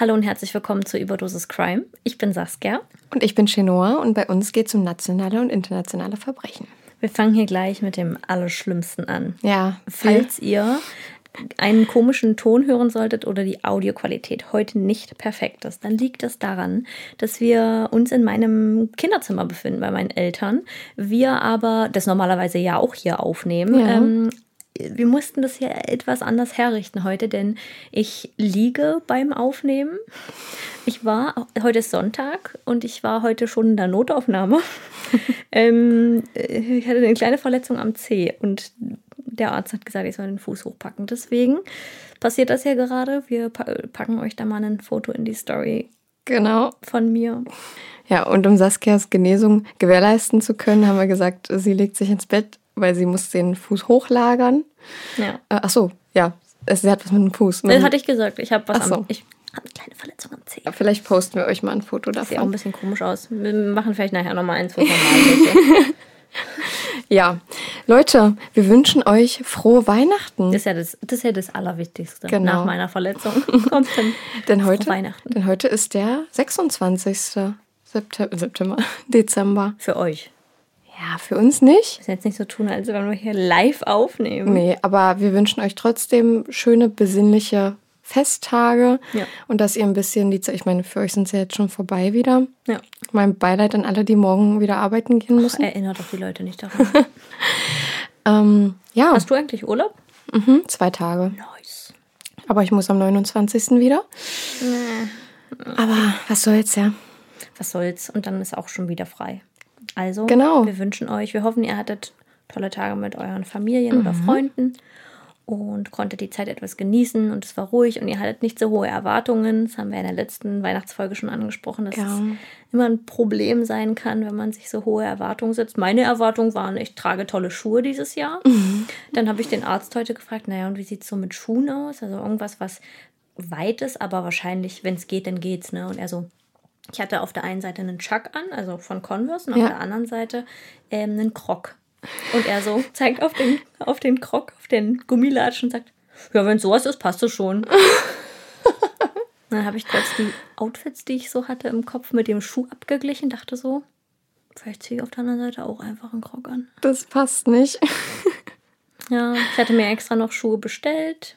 Hallo und herzlich willkommen zu Überdosis Crime. Ich bin Saskia. Und ich bin Chenoa und bei uns geht es um nationale und internationale Verbrechen. Wir fangen hier gleich mit dem Allerschlimmsten an. Ja. Falls ihr einen komischen Ton hören solltet oder die Audioqualität heute nicht perfekt ist, dann liegt es daran, dass wir uns in meinem Kinderzimmer befinden bei meinen Eltern. Wir aber das normalerweise ja auch hier aufnehmen. Ja. Ähm, wir mussten das hier etwas anders herrichten heute, denn ich liege beim Aufnehmen. Ich war, heute ist Sonntag und ich war heute schon in der Notaufnahme. ähm, ich hatte eine kleine Verletzung am Zeh und der Arzt hat gesagt, ich soll den Fuß hochpacken. Deswegen passiert das ja gerade. Wir pa packen euch da mal ein Foto in die Story Genau. von mir. Ja, und um Saskias Genesung gewährleisten zu können, haben wir gesagt, sie legt sich ins Bett, weil sie muss den Fuß hochlagern. Ja. Äh, ach so, ja. Es- Sie hat was mit dem Fuß. Das hatte ich gesagt. Ich habe was Ach so. am. Ich habe eine kleine Verletzung am Zeh. Ja, Vielleicht posten wir euch mal ein Foto Sieht auch ein davon. bisschen komisch aus. Wir machen vielleicht nachher nochmal eins normale. Ja. Leute, wir wünschen euch frohe Weihnachten. Das ist ja das, das, ist ja das Allerwichtigste. Genau. Nach meiner Verletzung kommt dann denn, heute, Weihnachten. denn heute ist der 26. September, September Dezember. für euch. Ja, für uns nicht. Müssen jetzt nicht so tun, als wenn wir hier live aufnehmen. Nee, aber wir wünschen euch trotzdem schöne, besinnliche Festtage Ja. und dass ihr ein bisschen die Zeit, ich meine, für euch sind sie jetzt schon vorbei wieder. Ja. Mein Beileid an alle, die morgen wieder arbeiten gehen müssen. Erinnert doch die Leute nicht daran. ähm, ja, Hast du eigentlich Urlaub? mhm, zwei Tage. Nice. Aber ich muss am 29. wieder. Aber was soll's ja. Was soll's? Und dann ist auch schon wieder frei. Also, Genau. wir wünschen euch, wir hoffen, ihr hattet tolle Tage mit euren Familien oder Freunden und konntet die Zeit etwas genießen und es war ruhig und ihr hattet nicht so hohe Erwartungen. Das haben wir in der letzten Weihnachtsfolge schon angesprochen, dass Ja. es immer ein Problem sein kann, wenn man sich so hohe Erwartungen setzt. Meine Erwartungen waren, ich trage tolle Schuhe dieses Jahr. Dann habe ich den Arzt heute gefragt, naja, und wie sieht es so mit Schuhen aus? Also irgendwas, was weit ist, aber wahrscheinlich, wenn es geht, dann geht's. Ne? Und er so, ich hatte auf der einen Seite einen Chuck an, also von Converse, und auf Ja. der anderen Seite ähm, einen Croc. Und er so zeigt auf den, auf den Croc, auf den Gummilatschen und sagt, ja, wenn sowas ist, passt es schon. Dann habe ich kurz die Outfits, die ich so hatte im Kopf, mit dem Schuh abgeglichen, dachte so, vielleicht ziehe ich auf der anderen Seite auch einfach einen Croc an. Das passt nicht. Ja, ich hatte mir extra noch Schuhe bestellt.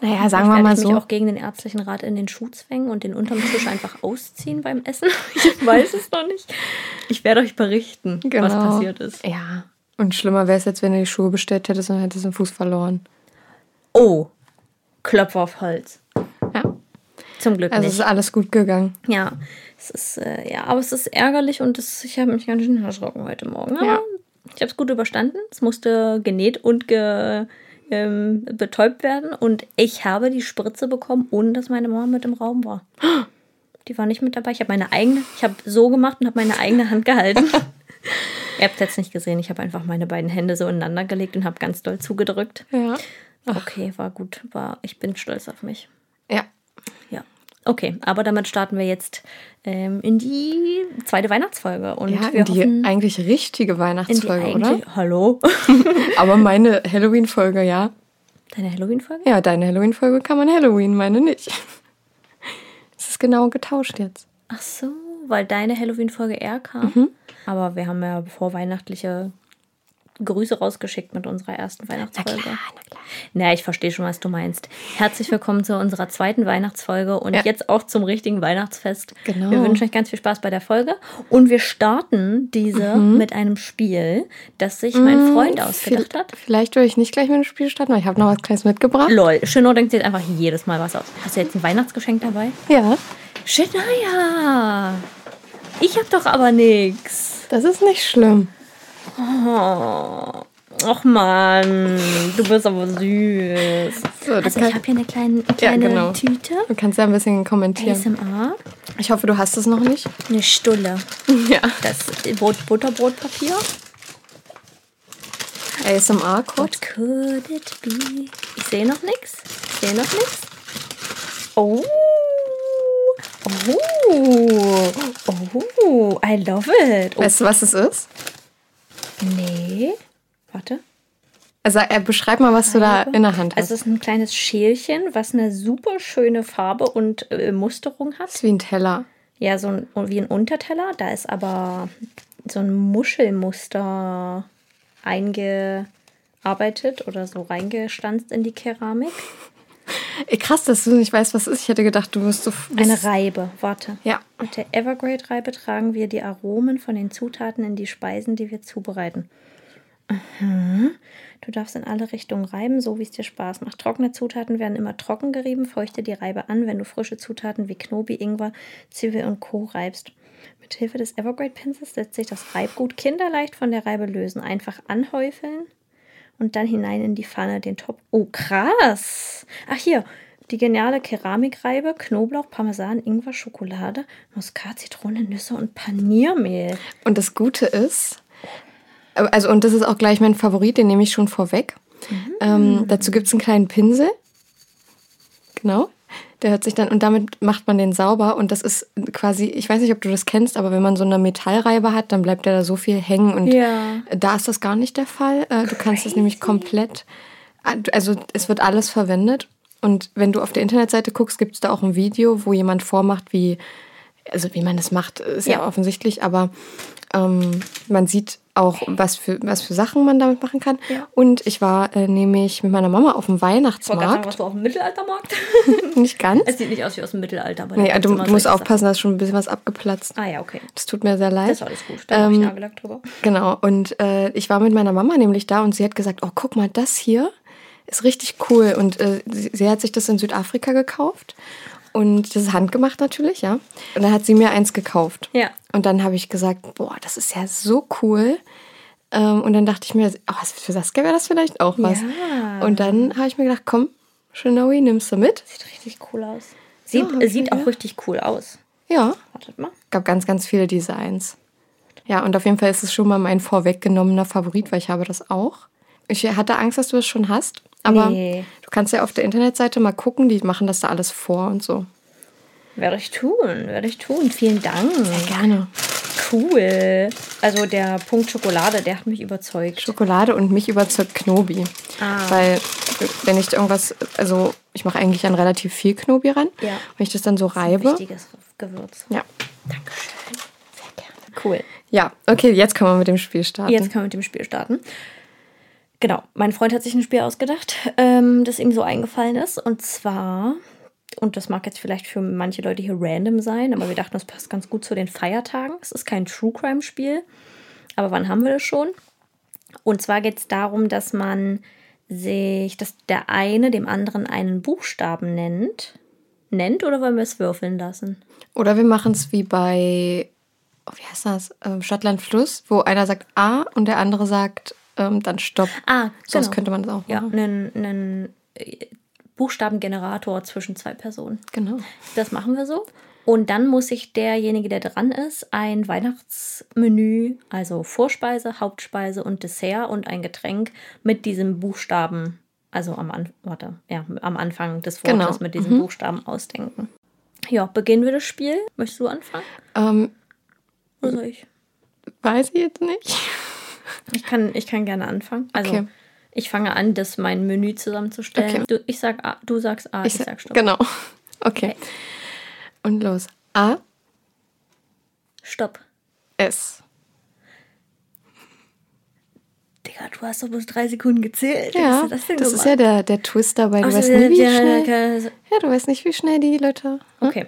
Naja, sagen wir mal ich mich so. auch gegen den ärztlichen Rat in den Schuh zwängen und den unterm Tisch einfach ausziehen beim Essen. Ich weiß es noch nicht. Ich werde euch berichten, was Genau. passiert ist. Ja. Und schlimmer wäre es jetzt, wenn du die Schuhe bestellt hättest und hättest den Fuß verloren. Oh, Klopf auf Holz. Ja. Zum Glück Also es nicht. ist alles gut gegangen. Ja, es ist, äh, ja, aber es ist ärgerlich und es, ich habe mich ganz schön erschrocken heute Morgen. Aber Ja. ich habe es gut überstanden. Es musste genäht und ge, ähm, betäubt werden. Und ich habe die Spritze bekommen, ohne dass meine Mama mit im Raum war. Die war nicht mit dabei. Ich habe meine eigene, ich habe so gemacht und habe meine eigene Hand gehalten. Ihr habt jetzt nicht gesehen. Ich habe einfach meine beiden Hände so ineinander gelegt und habe ganz doll zugedrückt. Ja. Okay, war gut. War, ich bin stolz auf mich. Ja. Okay, aber damit starten wir jetzt ähm, in die zweite Weihnachtsfolge. Und Ja, wir in die hoffen, eigentlich richtige Weihnachtsfolge, eigentlich- oder? Hallo? Aber meine Halloween-Folge, ja. Deine Halloween-Folge? Ja, deine Halloween-Folge kann man Halloween, meine nicht. Es ist genau getauscht jetzt. Ach so, weil deine Halloween-Folge eher kam. Mhm. Aber wir haben ja vorweihnachtliche Grüße rausgeschickt mit unserer ersten Weihnachtsfolge. na klar. Na, ich verstehe schon, was du meinst. Herzlich willkommen zu unserer zweiten Weihnachtsfolge und Ja. jetzt auch zum richtigen Weihnachtsfest. Genau. Wir wünschen euch ganz viel Spaß bei der Folge und wir starten diese mit einem Spiel, das sich mein Freund ausgedacht hat. Vielleicht würde ich nicht gleich mit dem Spiel starten, weil ich habe noch was Kleines mitgebracht. Lol, Shino denkt sich jetzt einfach jedes Mal was aus. Hast du jetzt ein Weihnachtsgeschenk dabei? Ja, Shania! Ich hab doch aber nix. das ist nicht schlimm. Oh. Och man, du bist aber süß. So, Also ich habe hier eine kleine, kleine genau. Tüte. du kannst ja ein bisschen kommentieren. ASMR. Ich hoffe, du hast es noch nicht. Eine Stulle. Ja. Das Brot, Butterbrotpapier. ASMR-Code. What could it be? Ich sehe noch nichts. Ich sehe noch nichts. Oh. Oh. Oh. I love it. Oh. Weißt du, was es ist? Nee. Warte. Also, äh, beschreib mal, was du da in der Hand hast. Also es ist ein kleines Schälchen, was eine super schöne Farbe und äh, Musterung hat. das ist wie ein Teller. Ja, so ein, wie ein Unterteller. Da ist aber so ein Muschelmuster eingearbeitet oder so reingestanzt in die Keramik. Ey, krass, dass du nicht weißt, was es ist. Ich hätte gedacht, du wirst so. Eine Reibe, warte. Ja. Mit der Evergrade-Reibe tragen wir die Aromen von den Zutaten in die Speisen, die wir zubereiten. Mhm. Du darfst in alle Richtungen reiben, so wie es dir Spaß macht. Trockene Zutaten werden immer trocken gerieben. Feuchte die Reibe an, wenn du frische Zutaten wie Knobi, Ingwer, Zwiebel und Co. reibst. Mit Hilfe des Evergrade-Pinsels lässt sich das Reibgut kinderleicht von der Reibe lösen. Einfach anhäufeln und dann hinein in die Pfanne den Top. Oh, krass! Ach, hier. Die geniale Keramikreibe, Knoblauch, Parmesan, Ingwer, Schokolade, Muskat, Zitrone, Nüsse und Paniermehl. Und das Gute ist, also und das ist auch gleich mein Favorit, den nehme ich schon vorweg. Ähm, dazu gibt es einen kleinen Pinsel. Genau. Der hört sich dann, und damit macht man den sauber. Und das ist quasi, ich weiß nicht, ob du das kennst, aber wenn man so eine Metallreibe hat, dann bleibt ja da so viel hängen. Und Ja. da ist das gar nicht der Fall. Äh, Du kannst das nämlich komplett, also es wird alles verwendet. Und wenn du auf der Internetseite guckst, gibt es da auch ein Video, wo jemand vormacht, wie, also wie man das macht, ist ja, Ja. offensichtlich, aber ähm, man sieht auch, was für, was für Sachen man damit machen kann. Ja. Und ich war äh, nämlich mit meiner Mama auf dem Ich sagen, Weihnachtsmarkt. was du auf dem Mittelaltermarkt? Nicht ganz. es sieht nicht aus wie aus dem Mittelalter. Aber Nee, gibt's du, du musst aufpassen, da ist schon ein bisschen was abgeplatzt. Ah ja, okay. Das tut mir sehr leid. Das ist alles gut. Da habe ich Ähm, Nagellack drüber. Genau, und äh, ich war mit meiner Mama nämlich da und sie hat gesagt, oh, guck mal, das hier ist richtig cool. Und äh, sie, sie hat sich das in Südafrika gekauft. Und das ist handgemacht natürlich, ja. Und dann hat sie mir eins gekauft. Ja. Und dann habe ich gesagt, boah, das ist ja so cool. Ähm, und dann dachte ich mir, oh, für Saskia wäre das vielleicht auch was. Ja. Und dann habe ich mir gedacht, komm, Shinobi, nimmst du mit? Sieht richtig cool aus. Sieht, Ja, okay, sieht auch richtig cool aus. Ja, Wartet mal. gab ganz, ganz viele Designs. Ja, und auf jeden Fall ist es schon mal mein vorweggenommener Favorit, weil ich habe das auch. Ich hatte Angst, dass du es schon hast, aber Nee. du kannst ja auf der Internetseite mal gucken, die machen das da alles vor und so. Werde ich tun, werde ich tun. Vielen Dank. Gerne. Cool. Also der Punkt Schokolade, der hat mich überzeugt. Schokolade und mich überzeugt Knobi. Ah. Weil wenn ich irgendwas, also ich mache eigentlich an relativ viel Knobi ran. Ja. Wenn ich das dann so reibe. Wichtiges Gewürz. Ja. Dankeschön. Sehr gerne. Cool. Ja, okay, jetzt können wir mit dem Spiel starten. Jetzt können wir mit dem Spiel starten. Genau, mein Freund hat sich ein Spiel ausgedacht, ähm, das ihm so eingefallen ist. Und zwar, und das mag jetzt vielleicht für manche Leute hier random sein, aber wir dachten, das passt ganz gut zu den Feiertagen. Es ist kein True Crime Spiel, aber wann haben wir das schon? Und zwar geht es darum, dass man sich, dass der eine dem anderen einen Buchstaben nennt. Nennt oder wollen wir es würfeln lassen? Oder wir machen es wie bei, oh, wie heißt das? Ähm, Stadtland Fluss, wo einer sagt A und der andere sagt ähm, dann Stopp. Ah, Sonst genau. könnte man das auch Ja, machen. einen, einen äh, Buchstabengenerator zwischen zwei Personen. Genau. Das machen wir so. Und dann muss sich derjenige, der dran ist, ein Weihnachtsmenü, also Vorspeise, Hauptspeise und Dessert und ein Getränk mit diesem Buchstaben, also am, An warte, ja, am Anfang des Wortes Genau. mit diesem Buchstaben ausdenken. Ja, beginnen wir das Spiel. Möchtest du anfangen? Ähm, Oder soll ich? weiß ich jetzt nicht. Ich kann, ich kann gerne anfangen. Also, Okay. ich fange an, das mein Menü zusammenzustellen. Okay. Du, ich sag A, du sagst A, ich, sa- sag Stopp. Genau. Okay. Und los. A, Stopp. S. Digga, du hast doch bloß drei Sekunden gezählt. Ja, das, das ist ja der, der Twist dabei. Du Ach weißt ja, nicht, wie ja, schnell. ja, Ja, du weißt nicht, wie schnell die Leute. Okay.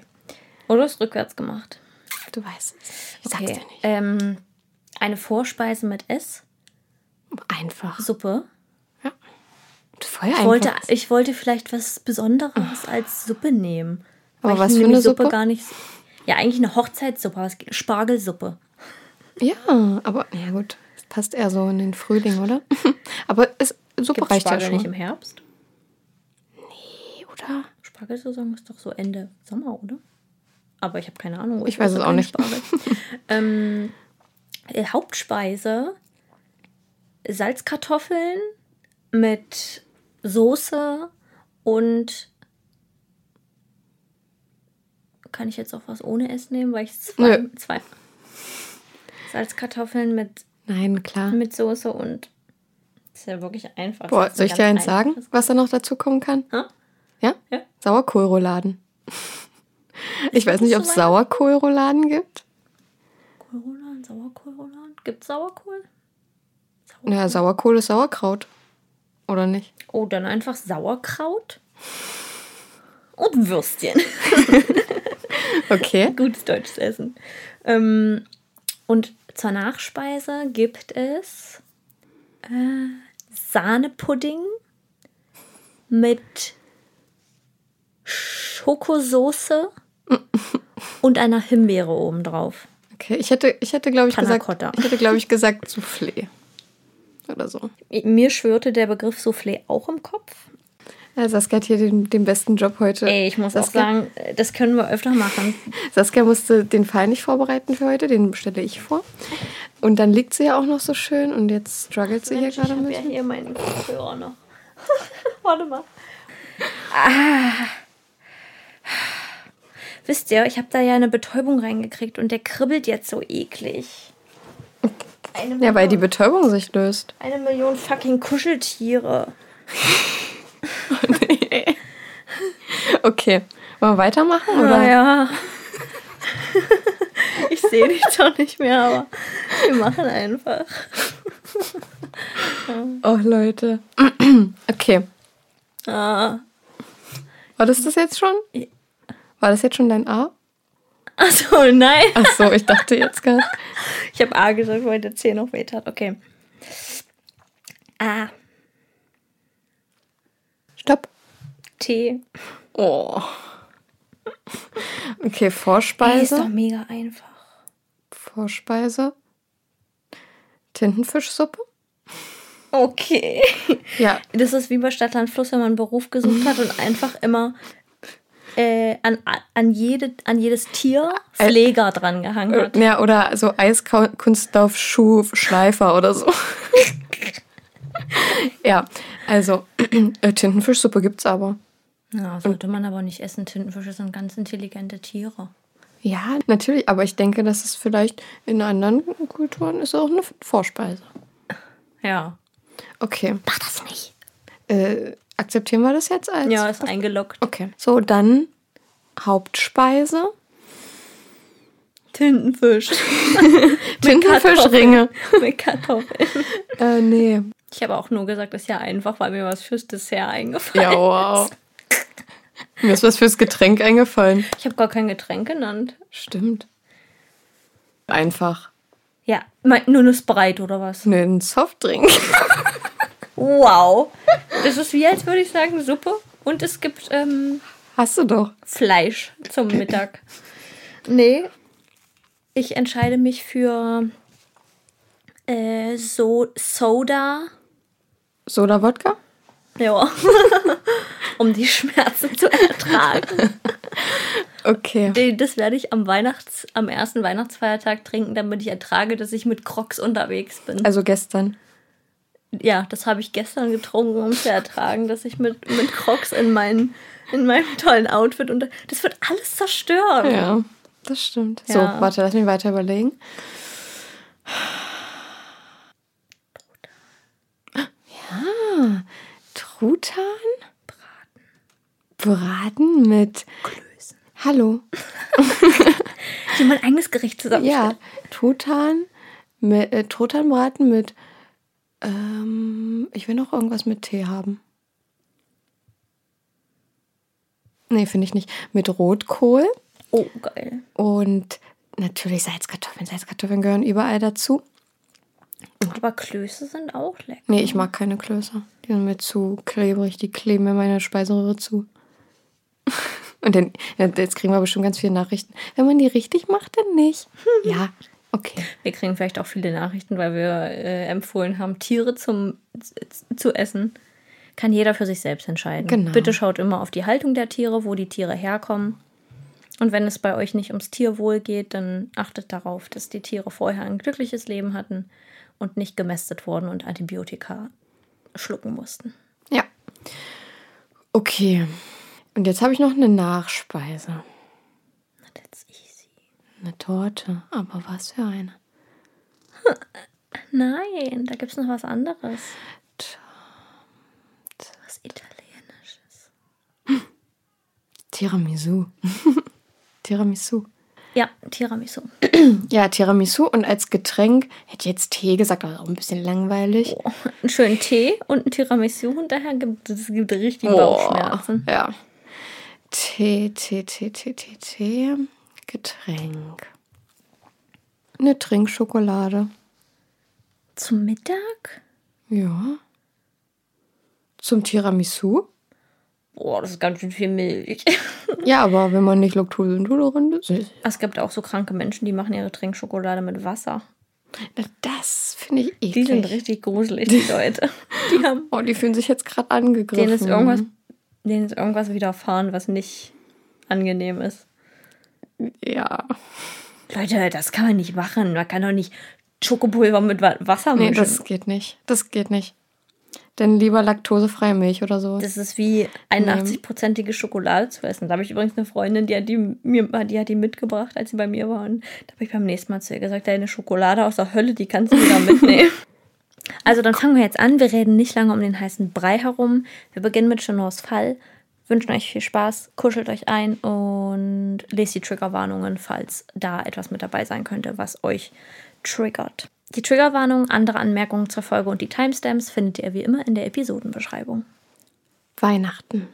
Oder hast du rückwärts gemacht? Du weißt es. Ich sag's Okay. dir nicht. Ähm, eine Vorspeise mit S, Einfach. Suppe. Voll Ich wollte, ich wollte vielleicht was Besonderes als Suppe nehmen. Aber was ich für eine Suppe? gar nicht. Ja, eigentlich eine Hochzeitssuppe, aber Spargelsuppe. Ja, aber ja gut, das passt eher so in den Frühling, oder? aber es, Suppe Gibt reicht ja Spargel schon. nicht im Herbst? oder? Spargelsaison ist doch so Ende Sommer, oder? Aber ich habe keine Ahnung. Ich weiß esse es auch nicht. Ähm, äh, Hauptspeise: Salzkartoffeln mit Soße und kann ich jetzt auch was ohne S nehmen, weil ich zwei, Nö. zwei Salzkartoffeln mit, Nein, klar. mit Soße und ist ja wirklich einfach. Boah, soll ich dir eins sagen, was da noch dazu kommen kann? Hä? Ja? Ja. Sauerkohlrouladen. Ich weiß nicht, ob es? Sauerkohlrouladen gibt. Kohlrouladen, Sauerkohlrouladen? Gibt Sauerkohl? Ja, Sauerkohl ist Sauerkraut. Oder nicht? Oh, dann einfach Sauerkraut und Würstchen. Okay. Gutes deutsches Essen. Ähm, und zur Nachspeise gibt es äh, Sahnepudding mit Schokosoße und einer Himbeere obendrauf. Okay, ich hätte, ich hätte glaube ich, Panna gesagt, Cotta. ich hätte, glaube ich, gesagt Soufflé. Oder so. Mir schwörte der Begriff Soufflé auch im Kopf. Ja, Saskia hat hier den, den besten Job heute. Ey, ich muss auch Saskia, sagen, das können wir öfter machen. Saskia musste den Fall nicht vorbereiten für heute, den stelle ich vor. Und dann liegt sie ja auch noch so schön und jetzt struggelt sie hier Mensch, gerade ich habe mit. ja hier meinen Kopfhörer noch. Warte mal. Ah. Wisst ihr, ich habe da ja eine Betäubung reingekriegt und der kribbelt jetzt so eklig. Eine Ja, weil die Million- Betäubung sich löst. Eine Million fucking Kuscheltiere. Okay. Wollen wir weitermachen? Oder? Naja. ich sehe dich doch nicht mehr, aber wir machen einfach. Oh, Leute. Okay. Ah. War das das jetzt schon? War das jetzt schon dein A? Achso, nein. Ach so, ich dachte jetzt gerade. Ich habe A gesagt, weil der C noch weh hat. Okay. A. Stopp. T. Oh. Okay, Ey, ist doch Vorspeise. mega einfach. Vorspeise. Tintenfischsuppe. Okay. Ja. Das ist wie bei Stadtland Fluss, wenn man einen Beruf gesucht hat und einfach immer äh, an, an, jede, an jedes Tier Pfleger dran gehangen hat. Ja, oder so Eiskunstlauf Schuh Schleifer oder so. ja, also äh, Tintenfischsuppe gibt's aber. Ja, sollte man aber nicht essen. Tintenfische sind ganz intelligente Tiere. Ja, natürlich, aber ich denke, dass es vielleicht in anderen Kulturen ist auch eine Vorspeise. Ja. Okay. Mach das nicht. Äh, akzeptieren wir das jetzt als? Ja, ist eingeloggt. Okay. So, dann Hauptspeise. Tintenfisch. Tintenfischringe. Mit Kartoffeln. äh, nee. Ich habe auch nur gesagt, das ist ja einfach, weil mir was fürs Dessert eingefallen Ja, wow. Mir ist was fürs Getränk eingefallen. Ich habe gar kein Getränk genannt. Stimmt. Einfach. Ja, nur eine Sprite oder was? Nee, ein Softdrink. Wow. Das ist wie, als würde ich sagen, Suppe. Und es gibt ähm, Hast du doch. Fleisch zum Mittag. Nee, ich entscheide mich für äh, so Soda. Soda Wodka? Ja. um die Schmerzen zu ertragen. Okay. Das werde ich am Weihnachts-, am ersten Weihnachtsfeiertag trinken, damit ich ertrage, dass ich mit Crocs unterwegs bin. Also gestern. Ja, das habe ich gestern getrunken, um zu ertragen, dass ich mit, mit Crocs in, mein, in meinem tollen Outfit und das wird alles zerstören. Ja, das stimmt. Ja. So, warte, lass mich weiter überlegen. Ja, Truthahn? Braten. Braten mit Klößen. Hallo. Ich habe mein eigenes Gericht zusammen. Ja, Truthahn, mit, äh, Truthahnbraten mit Ähm, ich will noch irgendwas mit Tee haben. Nee, finde ich nicht. Mit Rotkohl Oh, geil. und natürlich Salzkartoffeln. Salzkartoffeln gehören überall dazu. Aber Klöße sind auch lecker. Nee, ich mag keine Klöße. Die sind mir zu klebrig, die kleben mir meine Speiseröhre zu. Und dann, jetzt kriegen wir bestimmt ganz viele Nachrichten. Wenn man die richtig macht, dann nicht. Ja, okay. Wir kriegen vielleicht auch viele Nachrichten, weil wir äh, empfohlen haben, Tiere zum, zu essen. Kann jeder für sich selbst entscheiden. Genau. Bitte schaut immer auf die Haltung der Tiere, wo die Tiere herkommen. Und wenn es bei euch nicht ums Tierwohl geht, dann achtet darauf, dass die Tiere vorher ein glückliches Leben hatten und nicht gemästet wurden und Antibiotika schlucken mussten. Ja. Okay. Und jetzt habe ich noch eine Nachspeise. Eine Torte. Aber was für eine? Nein, da gibt es noch was anderes. Was Italienisches. Tiramisu. Tiramisu. Ja, Tiramisu. Ja, Tiramisu und als Getränk hätte ich jetzt Tee gesagt, aber auch ein bisschen langweilig. einen schönen Tee und ein Tiramisu und daher gibt es gibt richtig Bauchschmerzen. Ja. Tee, Tee, Tee, Tee, Tee, Tee. Getränk. Eine Trinkschokolade. Zum Mittag? Ja. Zum Tiramisu. Boah, das ist ganz schön viel Milch. Ja, aber wenn man nicht laktoseintolerant ist. Es gibt auch so kranke Menschen, die machen ihre Trinkschokolade mit Wasser. Na, Das finde ich eklig. Die sind richtig gruselig, die Leute. Die haben, Oh, die fühlen sich jetzt gerade angegriffen. denen ist irgendwas, denen ist irgendwas widerfahren, was nicht angenehm ist. Ja. Leute, das kann man nicht machen. Man kann doch nicht Schokopulver mit Wa- Wasser Nee, mischen. das geht nicht. Das geht nicht. Denn lieber laktosefreie Milch oder so. Das ist wie 81-prozentige Schokolade zu essen. Da habe ich übrigens eine Freundin, die hat die, mir, die hat die mitgebracht, als sie bei mir war. Und da habe ich beim nächsten Mal zu ihr gesagt, deine Schokolade aus der Hölle, die kannst du wieder mitnehmen. also dann fangen wir jetzt an. Wir reden nicht lange um den heißen Brei herum. Wir beginnen mit Chenors Fall. Wünschen euch viel Spaß, kuschelt euch ein und lest die Triggerwarnungen, falls da etwas mit dabei sein könnte, was euch triggert. Die Triggerwarnung, andere Anmerkungen zur Folge und die Timestamps findet ihr wie immer in der Episodenbeschreibung. Weihnachten.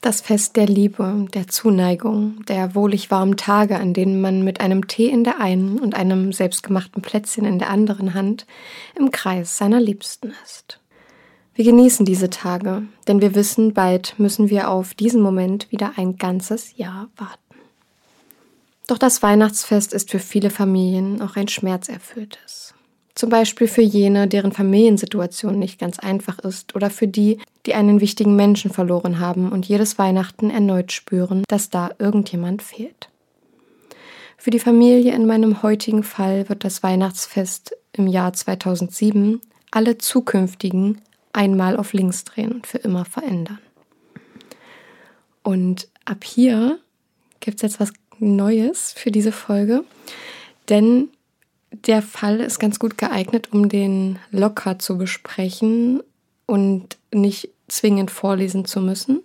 Das Fest der Liebe, der Zuneigung, der wohlig warmen Tage, an denen man mit einem Tee in der einen und einem selbstgemachten Plätzchen in der anderen Hand im Kreis seiner Liebsten ist. Wir genießen diese Tage, denn wir wissen, bald müssen wir auf diesen Moment wieder ein ganzes Jahr warten. Doch das Weihnachtsfest ist für viele Familien auch ein schmerzerfülltes. Zum Beispiel für jene, deren Familiensituation nicht ganz einfach ist oder für die, die einen wichtigen Menschen verloren haben und jedes Weihnachten erneut spüren, dass da irgendjemand fehlt. Für die Familie in meinem heutigen Fall wird das Weihnachtsfest im Jahr 2007 alle zukünftigen einmal auf links drehen und für immer verändern. Und ab hier gibt es jetzt was Neues für diese Folge, denn der Fall ist ganz gut geeignet, um den locker zu besprechen und nicht zwingend vorlesen zu müssen,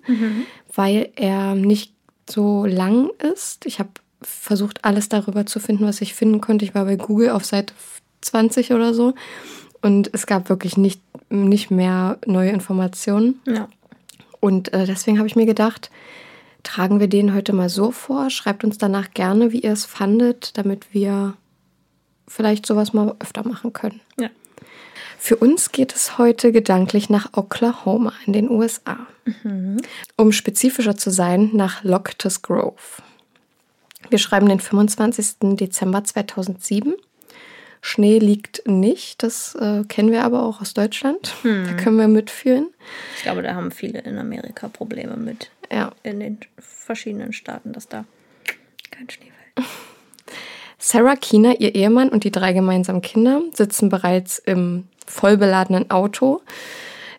weil er nicht so lang ist. Ich habe versucht, alles darüber zu finden, was ich finden konnte. Ich war bei Google auf Seite 20 oder so und es gab wirklich nicht, nicht mehr neue Informationen. Ja. Und äh, deswegen habe ich mir gedacht, tragen wir den heute mal so vor. Schreibt uns danach gerne, wie ihr es fandet, damit wir vielleicht sowas mal öfter machen können. Ja. Für uns geht es heute gedanklich nach Oklahoma in den USA. Um spezifischer zu sein, nach Loctus Grove. Wir schreiben den 25. Dezember 2007. Schnee liegt nicht, das äh, kennen wir aber auch aus Deutschland. Da können wir mitführen. Ich glaube, da haben viele in Amerika Probleme mit Ja, in den verschiedenen Staaten, dass da kein Schnee fällt. Sarah Keener, ihr Ehemann und die drei gemeinsamen Kinder sitzen bereits im vollbeladenen Auto,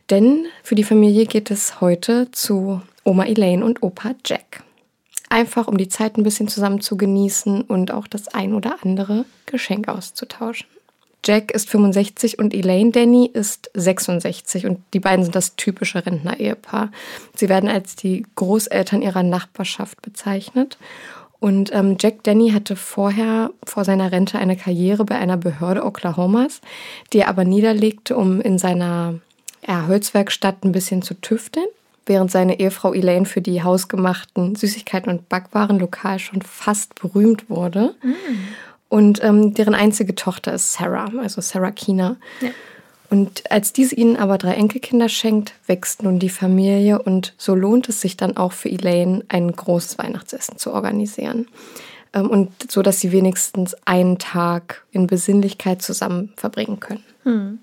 denn für die Familie geht es heute zu Oma Elaine und Opa Jack. Einfach um die Zeit ein bisschen zusammen zu genießen und auch das ein oder andere Geschenk auszutauschen. Jack ist 65 und Elaine Danny ist 66 und die beiden sind das typische Rentner-Ehepaar. Sie werden als die Großeltern ihrer Nachbarschaft bezeichnet Und ähm, Jack Denny hatte vorher vor seiner Rente eine Karriere bei einer Behörde Oklahomas, die er aber niederlegte, um in seiner ja, Holzwerkstatt ein bisschen zu tüfteln, während seine Ehefrau Elaine für die hausgemachten Süßigkeiten und Backwaren lokal schon fast berühmt wurde. Mm. Und ähm, deren einzige Tochter ist Sarah, also Sarah Keener. Ja. Und als diese ihnen aber drei Enkelkinder schenkt, wächst nun die Familie und so lohnt es sich dann auch für Elaine, ein großes Weihnachtsessen zu organisieren. Ähm, und so, dass sie wenigstens einen Tag in Besinnlichkeit zusammen verbringen können. Hm.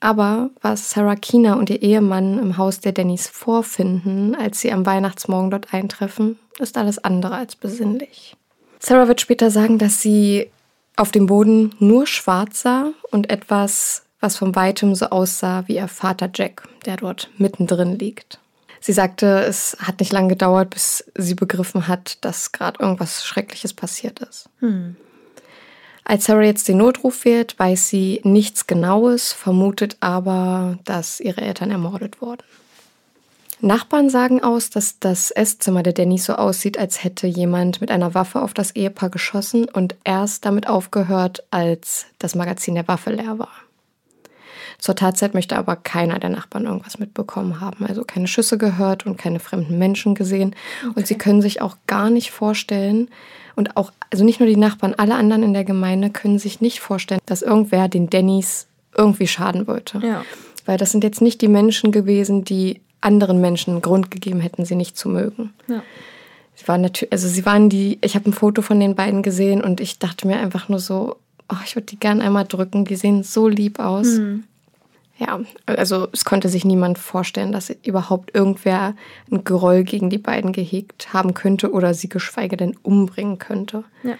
Aber was Sarah Keener und ihr Ehemann im Haus der Dannys vorfinden, als sie am Weihnachtsmorgen dort eintreffen, ist alles andere als besinnlich. Sarah wird später sagen, dass sie auf dem Boden nur schwarz sah und etwas was von weitem so aussah wie ihr Vater Jack, der dort mittendrin liegt. Sie sagte, es hat nicht lange gedauert, bis sie begriffen hat, dass gerade irgendwas Schreckliches passiert ist. Hm. Als Sarah jetzt den Notruf wählt, weiß sie nichts Genaues, vermutet aber, dass ihre Eltern ermordet wurden. Nachbarn sagen aus, dass das Esszimmer der Danny so aussieht, als hätte jemand mit einer Waffe auf das Ehepaar geschossen und erst damit aufgehört, als das Magazin der Waffe leer war. Zur Tatzeit möchte aber keiner der Nachbarn irgendwas mitbekommen haben. Also keine Schüsse gehört und keine fremden Menschen gesehen. Okay. Und sie können sich auch gar nicht vorstellen, und auch, also nicht nur die Nachbarn, alle anderen in der Gemeinde können sich nicht vorstellen, dass irgendwer den Dannys irgendwie schaden wollte. Ja. Weil das sind jetzt nicht die Menschen gewesen, die anderen Menschen einen Grund gegeben hätten, sie nicht zu mögen. Ja. Sie waren natürlich, also sie waren die, ich habe ein Foto von den beiden gesehen und ich dachte mir einfach nur so, oh, ich würde die gern einmal drücken, die sehen so lieb aus. Mhm. Ja, also es konnte sich niemand vorstellen, dass überhaupt irgendwer ein Groll gegen die beiden gehegt haben könnte oder sie geschweige denn umbringen könnte. Ja.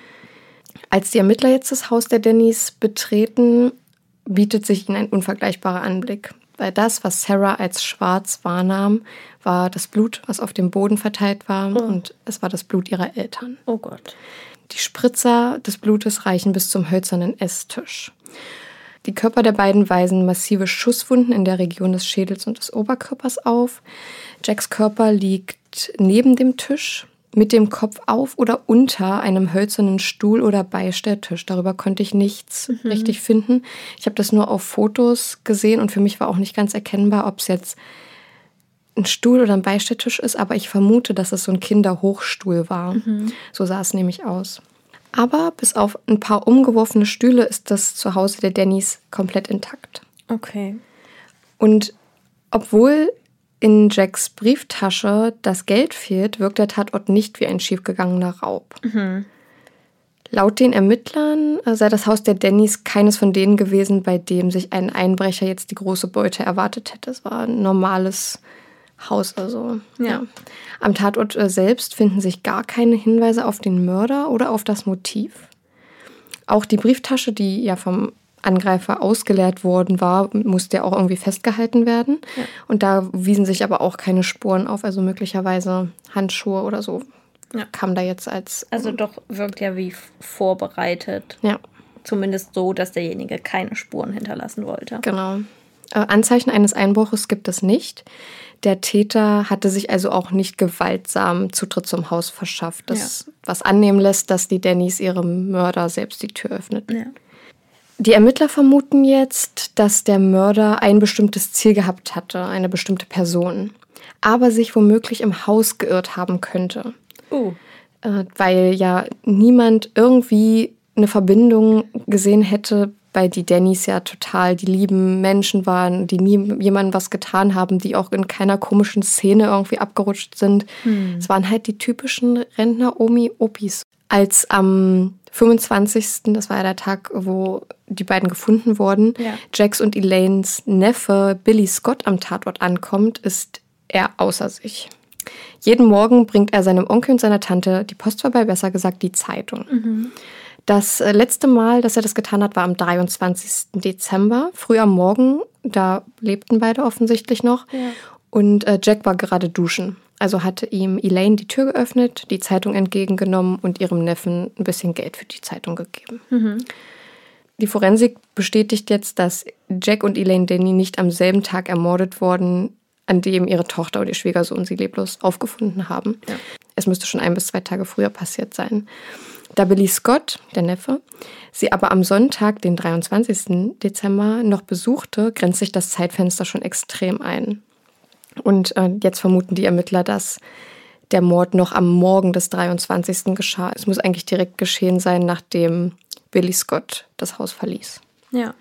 Als die Ermittler jetzt das Haus der Dannys betreten, bietet sich ihnen ein unvergleichbarer Anblick. Weil das, was Sarah als schwarz wahrnahm, war das Blut, was auf dem Boden verteilt war, oh. und es war das Blut ihrer Eltern. Oh Gott. Die Spritzer des Blutes reichen bis zum hölzernen Esstisch. Die Körper der beiden weisen massive Schusswunden in der Region des Schädels und des Oberkörpers auf. Jacks Körper liegt neben dem Tisch mit dem Kopf auf oder unter einem hölzernen Stuhl oder Beistelltisch. Darüber konnte ich nichts mhm. richtig finden. Ich habe das nur auf Fotos gesehen und für mich war auch nicht ganz erkennbar, ob es jetzt ein Stuhl oder ein Beistelltisch ist, aber ich vermute, dass es so ein Kinderhochstuhl war. Mhm. So sah es nämlich aus. Aber bis auf ein paar umgeworfene Stühle ist das Zuhause der Dannys komplett intakt. Okay. Und obwohl in Jacks Brieftasche das Geld fehlt, wirkt der Tatort nicht wie ein schiefgegangener Raub. Mhm. Laut den Ermittlern äh, sei das Haus der Dannys keines von denen gewesen, bei dem sich ein Einbrecher jetzt die große Beute erwartet hätte. Es war ein normales Haus. Also, ja. ja. Am Tatort äh, selbst finden sich gar keine Hinweise auf den Mörder oder auf das Motiv. Auch die Brieftasche, die ja vom Angreifer ausgeleert worden war, musste ja auch irgendwie festgehalten werden. Ja. Und da wiesen sich aber auch keine Spuren auf, also möglicherweise Handschuhe oder so ja. kam da jetzt als. Also doch wirkt ja wie vorbereitet. Ja. Zumindest so, dass derjenige keine Spuren hinterlassen wollte. Genau. Äh, Anzeichen eines Einbruches gibt es nicht. Der Täter hatte sich also auch nicht gewaltsam Zutritt zum Haus verschafft, das, ja. was annehmen lässt, dass die Dannys ihrem Mörder selbst die Tür öffneten. Ja. Die Ermittler vermuten jetzt, dass der Mörder ein bestimmtes Ziel gehabt hatte, eine bestimmte Person, aber sich womöglich im Haus geirrt haben könnte. Uh. Weil ja niemand irgendwie eine Verbindung gesehen hätte weil die Dannys ja total die lieben Menschen waren, die nie jemandem was getan haben, die auch in keiner komischen Szene irgendwie abgerutscht sind. Hm. Es waren halt die typischen Rentner-Omi-Opis. Als am 25., das war ja der Tag, wo die beiden gefunden wurden, ja. Jax und Elaines Neffe Billy Scott am Tatort ankommt, ist er außer sich. Jeden Morgen bringt er seinem Onkel und seiner Tante die Post vorbei, besser gesagt die Zeitung. Mhm. Das äh, letzte Mal, dass er das getan hat, war am 23. Dezember, früh am Morgen. Da lebten beide offensichtlich noch. Ja. Und äh, Jack war gerade duschen. Also hatte ihm Elaine die Tür geöffnet, die Zeitung entgegengenommen und ihrem Neffen ein bisschen Geld für die Zeitung gegeben. Mhm. Die Forensik bestätigt jetzt, dass Jack und Elaine Denny nicht am selben Tag ermordet wurden, an dem ihre Tochter und ihr Schwiegersohn sie leblos aufgefunden haben. Ja. es müsste schon ein bis zwei Tage früher passiert sein. Da Billy Scott, der Neffe, sie aber am Sonntag, den 23. Dezember, noch besuchte, grenzt sich das Zeitfenster schon extrem ein. Und äh, jetzt vermuten die Ermittler, dass der Mord noch am Morgen des 23. geschah. Es muss eigentlich direkt geschehen sein, nachdem Billy Scott das Haus verließ. Ja.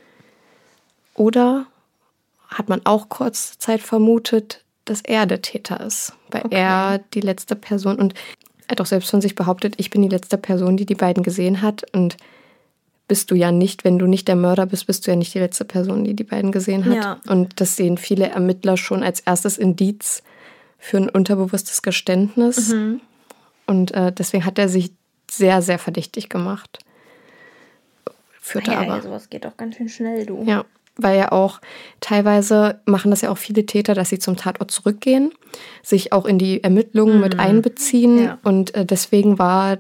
Oder hat man auch kurz Zeit vermutet, dass er der Täter ist, weil Okay. er die letzte Person und er hat auch selbst von sich behauptet, ich bin die letzte Person, die die beiden gesehen hat und bist du ja nicht, wenn du nicht der Mörder bist, bist du ja nicht die letzte Person, die die beiden gesehen hat. Ja. Und das sehen viele Ermittler schon als erstes Indiz für ein unterbewusstes Geständnis. Mhm. Und äh, deswegen hat er sich sehr, sehr verdächtig gemacht. Führte ja, aber. ey, sowas geht doch ganz schön schnell, du. Ja, weil ja auch teilweise machen das ja auch viele Täter, dass sie zum Tatort zurückgehen, sich auch in die Ermittlungen mit einbeziehen. Ja. Und äh, deswegen war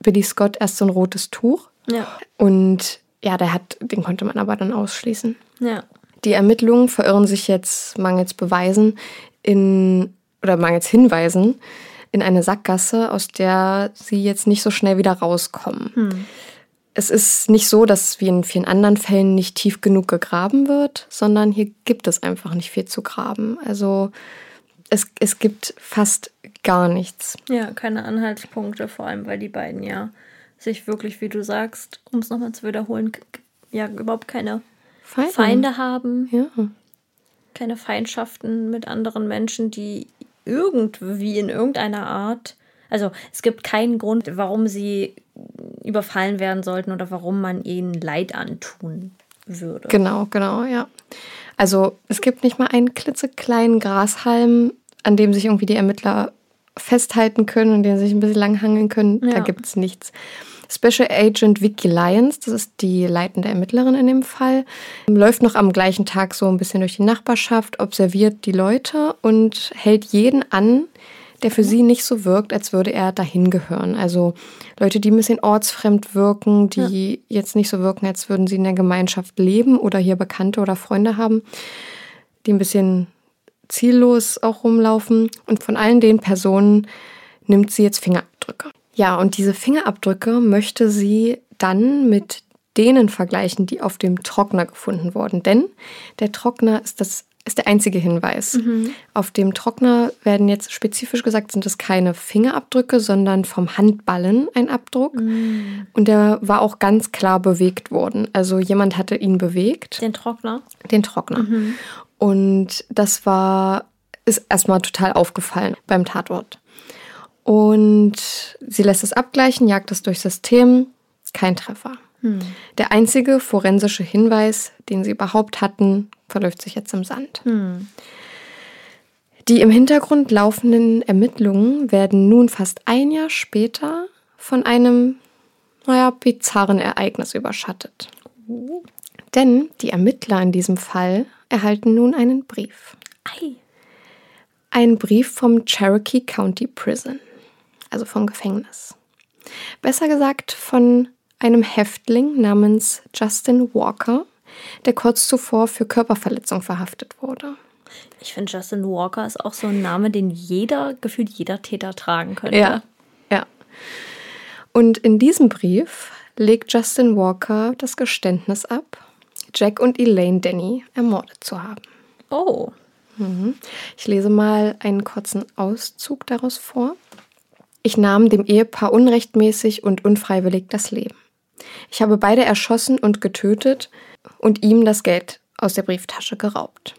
Billy Scott erst so ein rotes Tuch. Ja. Und ja, der hat, den konnte man aber dann ausschließen. Ja. Die Ermittlungen verirren sich jetzt mangels Beweisen in oder mangels Hinweisen in eine Sackgasse, aus der sie jetzt nicht so schnell wieder rauskommen. Es ist nicht so, dass wie in vielen anderen Fällen nicht tief genug gegraben wird, sondern hier gibt es einfach nicht viel zu graben. Also es, es gibt fast gar nichts. Ja, keine Anhaltspunkte, vor allem weil die beiden ja sich wirklich, wie du sagst, um es nochmal zu wiederholen, ja überhaupt keine Feinde. Feinde haben, Ja. keine Feindschaften mit anderen Menschen, die irgendwie in irgendeiner Art, also es gibt keinen Grund, warum sie überfallen werden sollten oder warum man ihnen Leid antun würde. Genau, genau, ja. Also es gibt nicht mal einen klitzekleinen Grashalm, an dem sich irgendwie die Ermittler festhalten können und den sich ein bisschen langhangeln können. Da Ja. gibt es nichts. Special Agent Vicky Lyons, das ist die leitende Ermittlerin in dem Fall, läuft noch am gleichen Tag so ein bisschen durch die Nachbarschaft, observiert die Leute und hält jeden an, der für sie nicht so wirkt, als würde er dahin gehören. Also Leute, die ein bisschen ortsfremd wirken, die jetzt nicht so wirken, als würden sie in der Gemeinschaft leben oder hier Bekannte oder Freunde haben, die ein bisschen ziellos auch rumlaufen. Und von allen den Personen nimmt sie jetzt Fingerabdrücke. Ja, und diese Fingerabdrücke möchte sie dann mit denen vergleichen, die auf dem Trockner gefunden wurden. Denn der Trockner ist das ist der einzige Hinweis. Auf dem Trockner werden jetzt spezifisch gesagt, sind es keine Fingerabdrücke, sondern vom Handballen ein Abdruck. Und der war auch ganz klar bewegt worden. Also jemand hatte ihn bewegt Den Trockner. den Trockner. Und das war, ist erstmal total aufgefallen beim Tatort. Und sie lässt es abgleichen, jagt es durchs System, kein Treffer. Der einzige forensische Hinweis, den sie überhaupt hatten, verläuft sich jetzt im Sand. Die im Hintergrund laufenden Ermittlungen werden nun fast ein Jahr später von einem, naja, bizarren Ereignis überschattet. Denn die Ermittler in diesem Fall erhalten nun einen Brief. Ei. Einen Brief vom Cherokee County Prison, also vom Gefängnis. Besser gesagt von einem Häftling namens Justin Walker, der kurz zuvor für Körperverletzung verhaftet wurde. Ich finde, Justin Walker ist auch so ein Name, den jeder, gefühlt jeder Täter tragen könnte. Ja, ja. Und in diesem Brief legt Justin Walker das Geständnis ab, Jack und Elaine Denny ermordet zu haben. Oh. Ich lese mal einen kurzen Auszug daraus vor. Ich nahm dem Ehepaar unrechtmäßig und unfreiwillig das Leben. Ich habe beide erschossen und getötet und ihm das Geld aus der Brieftasche geraubt.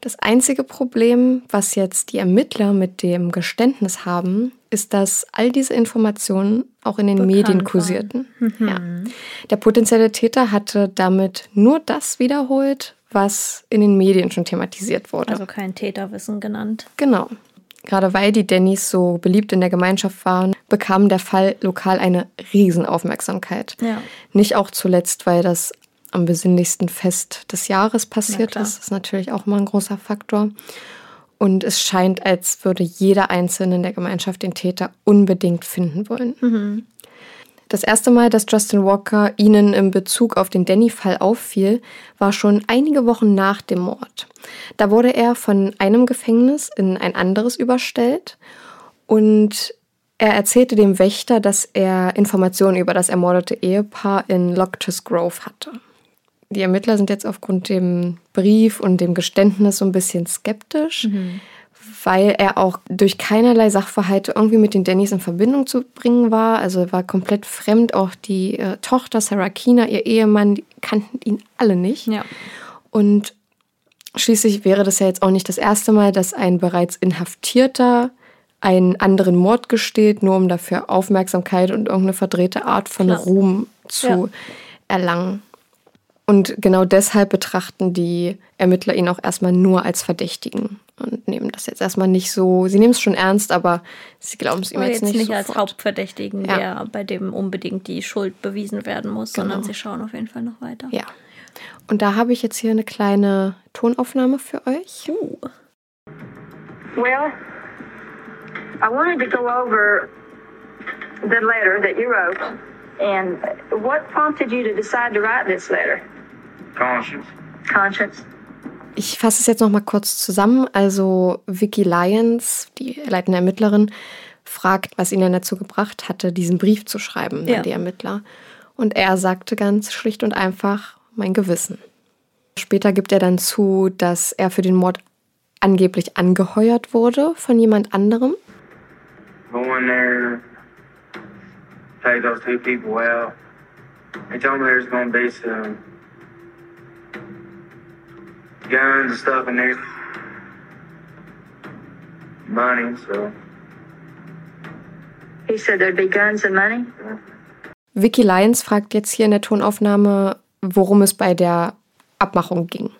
Das einzige Problem, was jetzt die Ermittler mit dem Geständnis haben, ist, dass all diese Informationen auch in den Bekannt Medien kursierten. Ja. Der potenzielle Täter hatte damit nur das wiederholt, was in den Medien schon thematisiert wurde. Also kein Täterwissen genannt. Genau. Gerade weil die Dannys so beliebt in der Gemeinschaft waren, bekam der Fall lokal eine Riesenaufmerksamkeit. Ja. Nicht auch zuletzt, weil das am besinnlichsten Fest des Jahres passiert ist. Das ist natürlich auch mal ein großer Faktor. Und es scheint, als würde jeder Einzelne in der Gemeinschaft den Täter unbedingt finden wollen. Das erste Mal, dass Justin Walker ihnen in Bezug auf den Danny-Fall auffiel, war schon einige Wochen nach dem Mord. Da wurde er von einem Gefängnis in ein anderes überstellt und Er erzählte dem Wächter, dass er Informationen über das ermordete Ehepaar in Loctus Grove hatte. Die Ermittler sind jetzt aufgrund dem Brief und dem Geständnis so ein bisschen skeptisch, weil er auch durch keinerlei Sachverhalte irgendwie mit den Dannys in Verbindung zu bringen war. Also er war komplett fremd. Auch die äh, Tochter Sarah Keener, ihr Ehemann, die kannten ihn alle nicht. Ja. Und schließlich wäre das ja jetzt auch nicht das erste Mal, dass ein bereits Inhaftierter einen anderen Mord gesteht, nur um dafür Aufmerksamkeit und irgendeine verdrehte Art von Klar. Ruhm zu Ja. erlangen. Und genau deshalb betrachten die Ermittler ihn auch erstmal nur als Verdächtigen und nehmen das jetzt erstmal nicht so. Sie nehmen es schon ernst, aber sie glauben es ihm jetzt, jetzt nicht, nicht als. Hauptverdächtigen, Ja. der bei dem unbedingt die Schuld bewiesen werden muss, sondern Genau. sie schauen auf jeden Fall noch weiter. Ja. Und da habe ich jetzt hier eine kleine Tonaufnahme für euch. Uh, Well, I wanted to go over the letter that you wrote. And what prompted you to decide to write this letter? Conscience. Conscience. Ich fasse es jetzt noch mal kurz zusammen. Also Vicky Lyons, die leitende Ermittlerin, fragt, was ihn denn dazu gebracht hatte, diesen Brief zu schreiben Ja. an die Ermittler. Und er sagte ganz schlicht und einfach, mein Gewissen. Später gibt er dann zu, dass er für den Mord angeblich angeheuert wurde von jemand anderem. Go in there, take those two people out. They told me there's gonna be some guns and stuff in there. Money, so He said there'd be guns and money. Vicky Lyons fragt jetzt hier in der Tonaufnahme, worum es bei der Abmachung ging.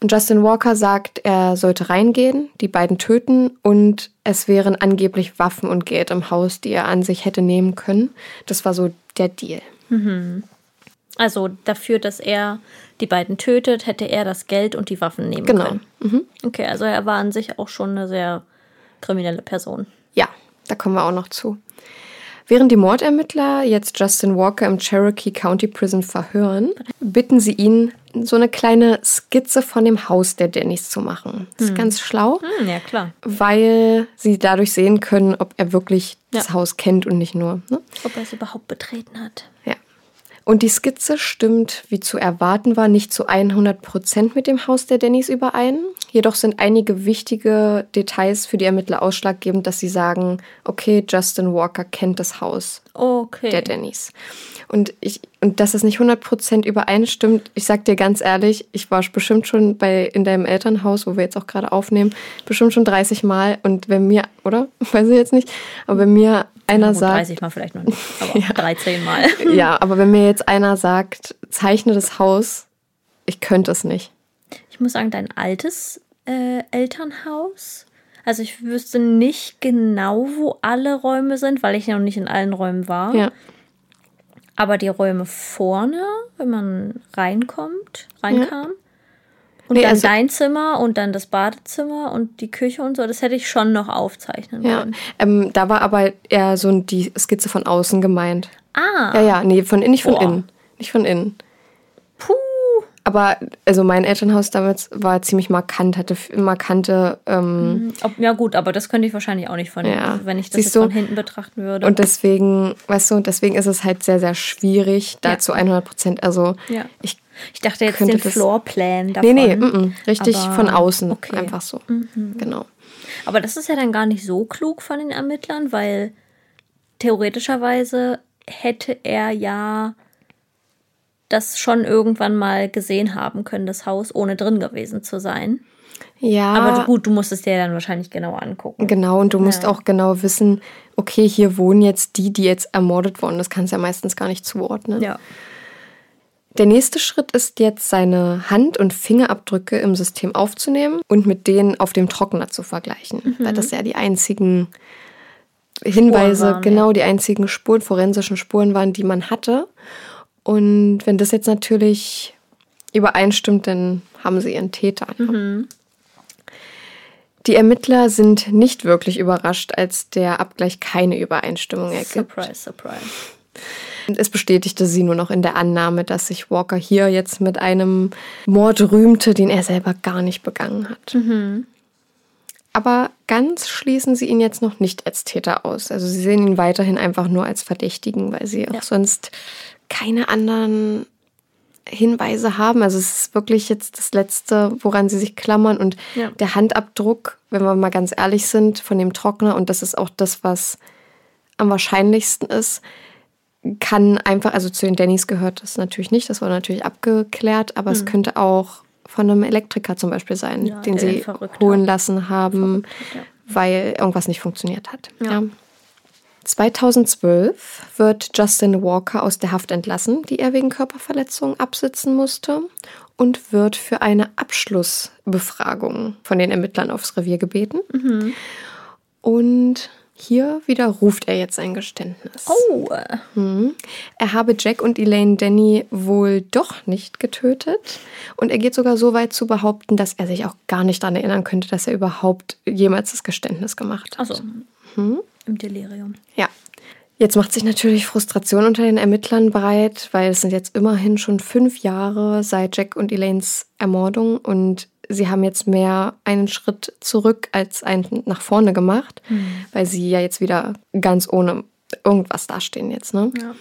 Und Justin Walker sagt, er sollte reingehen, die beiden töten und es wären angeblich Waffen und Geld im Haus, die er an sich hätte nehmen können. Das war so der Deal. also dafür, dass er die beiden tötet, hätte er das Geld und die Waffen nehmen Genau. können. Okay, also er war an sich auch schon eine sehr kriminelle Person. Ja, da kommen wir auch noch zu. Während die Mordermittler jetzt Justin Walker im Cherokee County Prison verhören, bitten sie ihn, so eine kleine Skizze von dem Haus der Dannys zu machen. Das ist ganz schlau. Hm, ja, klar. weil sie dadurch sehen können, ob er wirklich das Ja. Haus kennt und nicht nur. Ne? Ob er es überhaupt betreten hat. Ja. Und die Skizze stimmt, wie zu erwarten war, nicht zu 100% mit dem Haus der Dannys überein. Jedoch sind einige wichtige Details für die Ermittler ausschlaggebend, dass sie sagen, okay, Justin Walker kennt das Haus Okay. der Dannys. Und, ich, und dass es nicht 100% übereinstimmt, ich sag dir ganz ehrlich, ich war bestimmt schon bei, in deinem Elternhaus, wo wir jetzt auch gerade aufnehmen, bestimmt schon 30 Mal. Und wenn mir, oder? Weiß ich jetzt nicht, aber wenn mir einer Gut, sagt, 30 Mal vielleicht noch nicht, aber 13 Mal. ja, aber wenn mir jetzt einer sagt, zeichne das Haus, ich könnte es nicht. Muss sagen, dein altes äh, Elternhaus. Also ich wüsste nicht genau, wo alle Räume sind, weil ich noch nicht in allen Räumen war. Ja. Aber die Räume vorne, wenn man reinkommt, reinkam. Und Nee, dann also- dein Zimmer und dann das Badezimmer und die Küche und so, das hätte ich schon noch aufzeichnen Ja, können. ähm, da war aber eher so die Skizze von außen gemeint. Ah, Ja, ja, nee, von nicht von Boah. innen. Nicht von innen. Aber also mein Elternhaus damals war ziemlich markant, hatte markante ähm, Ob, ja gut, aber das könnte ich wahrscheinlich auch nicht von, Ja. wenn ich das von hinten betrachten würde. und deswegen, weißt du, deswegen ist es halt sehr, sehr schwierig, da Ja. zu 100 Prozent. Also Ja. ich, ich dachte jetzt könnte den Floorplan nee, davon. nee, mm, mm, richtig Aber- von außen, okay. Mhm. einfach so. Genau. Aber das ist ja dann gar nicht so klug von den Ermittlern, weil theoretischerweise hätte er ja das schon irgendwann mal gesehen haben können, das Haus, ohne drin gewesen zu sein. Ja, Aber gut, du musst es dir dann wahrscheinlich genauer angucken. Genau, und du musst Ja. auch genau wissen, okay, hier wohnen jetzt die, die jetzt ermordet wurden. Das kannst du ja meistens gar nicht zuordnen. Ja. Der nächste Schritt ist jetzt, seine Hand- und Fingerabdrücke im System aufzunehmen und mit denen auf dem Trockner zu vergleichen. Weil das ja die einzigen Hinweise, Mhm. waren, genau die einzigen Spuren, forensischen Spuren waren, die man hatte. Und wenn das jetzt natürlich übereinstimmt, dann haben sie ihren Täter. Mhm. Die Ermittler sind nicht wirklich überrascht, als der Abgleich keine Übereinstimmung ergibt. Surprise, surprise. Und es bestätigte sie nur noch in der Annahme, dass sich Walker hier jetzt mit einem Mord rühmte, den er selber gar nicht begangen hat. Aber ganz schließen sie ihn jetzt noch nicht als Täter aus. Also sie sehen ihn weiterhin einfach nur als Verdächtigen, weil sie auch sonst keine anderen Hinweise haben. Also es ist wirklich jetzt das Letzte, woran sie sich klammern. Und Ja. der Handabdruck, wenn wir mal ganz ehrlich sind, von dem Trockner, und das ist auch das, was am wahrscheinlichsten ist, kann einfach, also zu den Dannys gehört das natürlich nicht, das war natürlich abgeklärt, aber es könnte auch von einem Elektriker zum Beispiel sein. Ja, den sie holen lassen haben, Verrückt ja. weil irgendwas nicht funktioniert hat. Ja. Ja. 2012 wird Justin Walker aus der Haft entlassen, die er wegen Körperverletzung absitzen musste, und wird für eine Abschlussbefragung von den Ermittlern aufs Revier gebeten. Mhm. Und hier widerruft er jetzt sein Geständnis. Oh, äh, Er habe Jack und Elaine Denny wohl doch nicht getötet. Und er geht sogar so weit zu behaupten, dass er sich auch gar nicht daran erinnern könnte, dass er überhaupt jemals das Geständnis gemacht hat. also im Delirium. Ja. Jetzt macht sich natürlich Frustration unter den Ermittlern breit, weil es sind jetzt immerhin schon fünf Jahre seit Jack und Elaines Ermordung und sie haben jetzt mehr einen Schritt zurück als einen nach vorne gemacht, weil sie ja jetzt wieder ganz ohne irgendwas dastehen jetzt. Ne? Ja.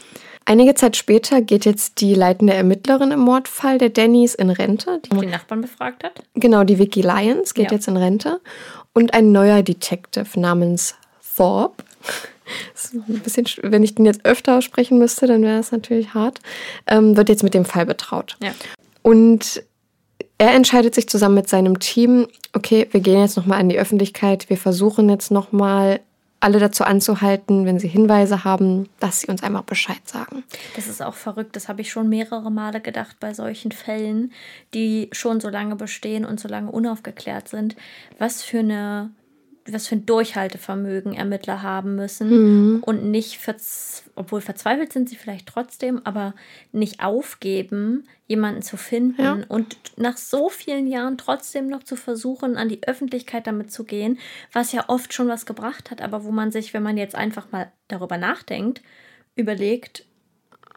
Einige Zeit später geht jetzt die leitende Ermittlerin im Mordfall der Dannys in Rente. Die, Die Nachbarn befragt hat? genau, die Vicky Lyons geht Ja. jetzt in Rente. Und ein neuer Detective namens Ist ein bisschen, sch- wenn ich den jetzt öfter sprechen müsste, dann wäre es natürlich hart. Ähm, wird jetzt mit dem Fall betraut. Ja. Und er entscheidet sich zusammen mit seinem Team, okay, wir gehen jetzt nochmal an die Öffentlichkeit, wir versuchen jetzt nochmal alle dazu anzuhalten, wenn sie Hinweise haben, dass sie uns einmal Bescheid sagen. Das ist auch verrückt. Das habe ich schon mehrere Male gedacht bei solchen Fällen, die schon so lange bestehen und so lange unaufgeklärt sind. Was für eine was für ein Durchhaltevermögen Ermittler haben müssen und nicht, verz obwohl verzweifelt sind sie vielleicht trotzdem, aber nicht aufgeben, jemanden zu finden Ja. und nach so vielen Jahren trotzdem noch zu versuchen, an die Öffentlichkeit damit zu gehen, was ja oft schon was gebracht hat, aber wo man sich, wenn man jetzt einfach mal darüber nachdenkt, überlegt,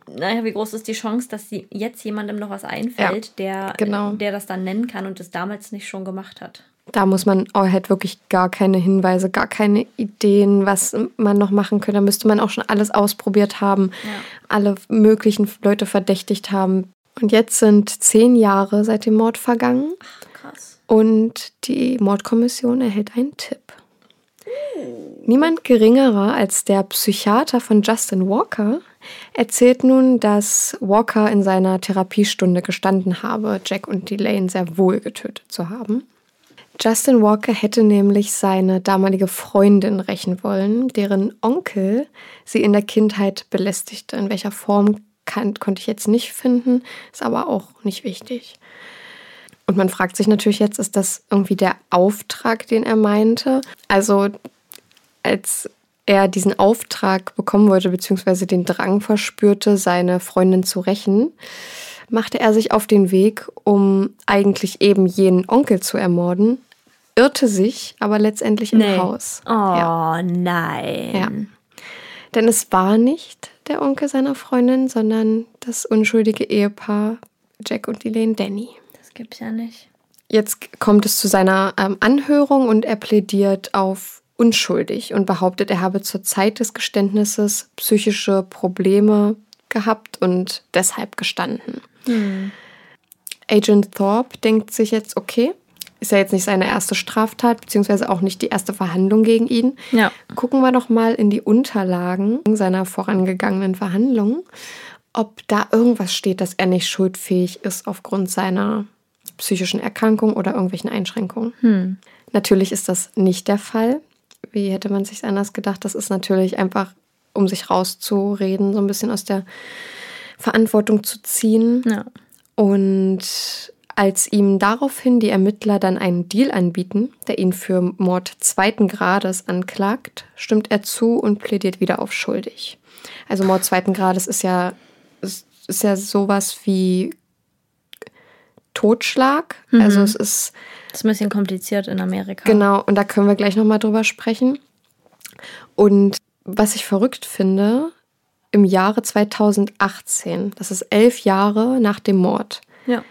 naja, wie groß ist die Chance, dass sie jetzt jemandem noch was einfällt, der, genau. der das dann nennen kann und es damals nicht schon gemacht hat. Da muss man halt wirklich gar keine Hinweise, gar keine Ideen, was man noch machen könnte. Da müsste man auch schon alles ausprobiert haben, Ja. alle möglichen Leute verdächtigt haben. Und jetzt sind zehn Jahre seit dem Mord vergangen Krass. und die Mordkommission erhält einen Tipp. Niemand geringerer als der Psychiater von Justin Walker erzählt nun, dass Walker in seiner Therapiestunde gestanden habe, Jack und Elaine sehr wohl getötet zu haben. Justin Walker hätte nämlich seine damalige Freundin rächen wollen, deren Onkel sie in der Kindheit belästigte. In welcher Form kann, konnte ich jetzt nicht finden, ist aber auch nicht wichtig. Und man fragt sich natürlich jetzt, ist das irgendwie der Auftrag, den er meinte? Also als er diesen Auftrag bekommen wollte, beziehungsweise den Drang verspürte, seine Freundin zu rächen, machte er sich auf den Weg, um eigentlich eben jenen Onkel zu ermorden, irrte sich aber letztendlich im Haus. Oh Ja. nein. Ja. Denn es war nicht der Onkel seiner Freundin, sondern das unschuldige Ehepaar Jack und Elaine Danny. Das gibt's ja nicht. Jetzt kommt es zu seiner ähm, Anhörung und er plädiert auf unschuldig und behauptet, er habe zur Zeit des Geständnisses psychische Probleme gehabt und deshalb gestanden. Agent Thorpe denkt sich jetzt, okay, ist ja jetzt nicht seine erste Straftat, beziehungsweise auch nicht die erste Verhandlung gegen ihn. Ja. Gucken wir doch mal in die Unterlagen seiner vorangegangenen Verhandlungen, ob da irgendwas steht, dass er nicht schuldfähig ist aufgrund seiner psychischen Erkrankung oder irgendwelchen Einschränkungen. Natürlich ist das nicht der Fall. Wie hätte man sich anders gedacht? Das ist natürlich einfach, um sich rauszureden, so ein bisschen aus der Verantwortung zu ziehen. Ja. Und als ihm daraufhin die Ermittler dann einen Deal anbieten, der ihn für Mord zweiten Grades anklagt, stimmt er zu und plädiert wieder auf schuldig. Also Mord zweiten Grades ist ja, ist, ist ja sowas wie Totschlag. Also es ist Das ist ein bisschen kompliziert in Amerika. Genau, und da können wir gleich nochmal drüber sprechen. Und was ich verrückt finde, im Jahre 2018, das ist elf Jahre nach dem Mord, Ja.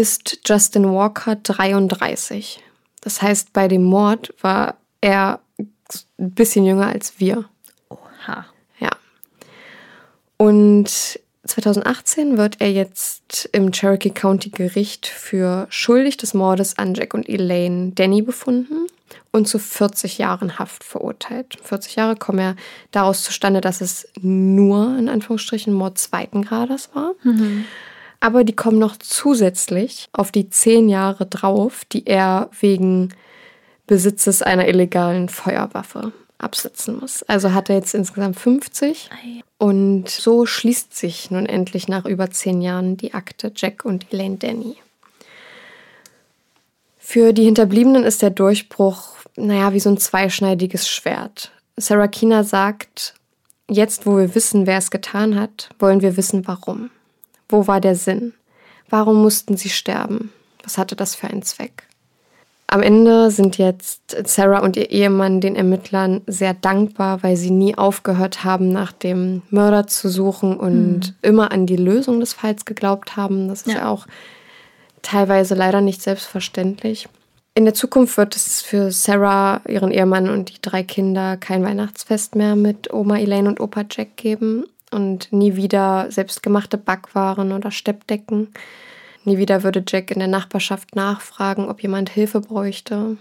Ist Justin Walker 33. Das heißt, bei dem Mord war er ein bisschen jünger als wir. Oha. Ja. Und 2018 wird er jetzt im Cherokee County Gericht für schuldig des Mordes an Jack und Elaine Danny befunden und zu 40 Jahren Haft verurteilt. 40 Jahre kommen ja daraus zustande, dass es nur in Anführungsstrichen Mord zweiten Grades war. Aber die kommen noch zusätzlich auf die 10 Jahre drauf, die er wegen Besitzes einer illegalen Feuerwaffe absitzen muss. Also hat er jetzt insgesamt 50. Ei. Und so schließt sich nun endlich nach über zehn Jahren die Akte Jack und Elaine Denny. Für die Hinterbliebenen ist der Durchbruch, naja, wie so ein zweischneidiges Schwert. Sarah Kina sagt, jetzt wo wir wissen, wer es getan hat, wollen wir wissen, warum. Wo war der Sinn? Warum mussten sie sterben? Was hatte das für einen Zweck? Am Ende sind jetzt Sarah und ihr Ehemann den Ermittlern sehr dankbar, weil sie nie aufgehört haben, nach dem Mörder zu suchen und immer an die Lösung des Falls geglaubt haben. Das ist ja, Ja. auch teilweise leider nicht selbstverständlich. In der Zukunft wird es für Sarah, ihren Ehemann und die drei Kinder kein Weihnachtsfest mehr mit Oma Elaine und Opa Jack geben und nie wieder selbstgemachte Backwaren oder Steppdecken. Nie wieder würde Jack in der Nachbarschaft nachfragen, ob jemand Hilfe bräuchte.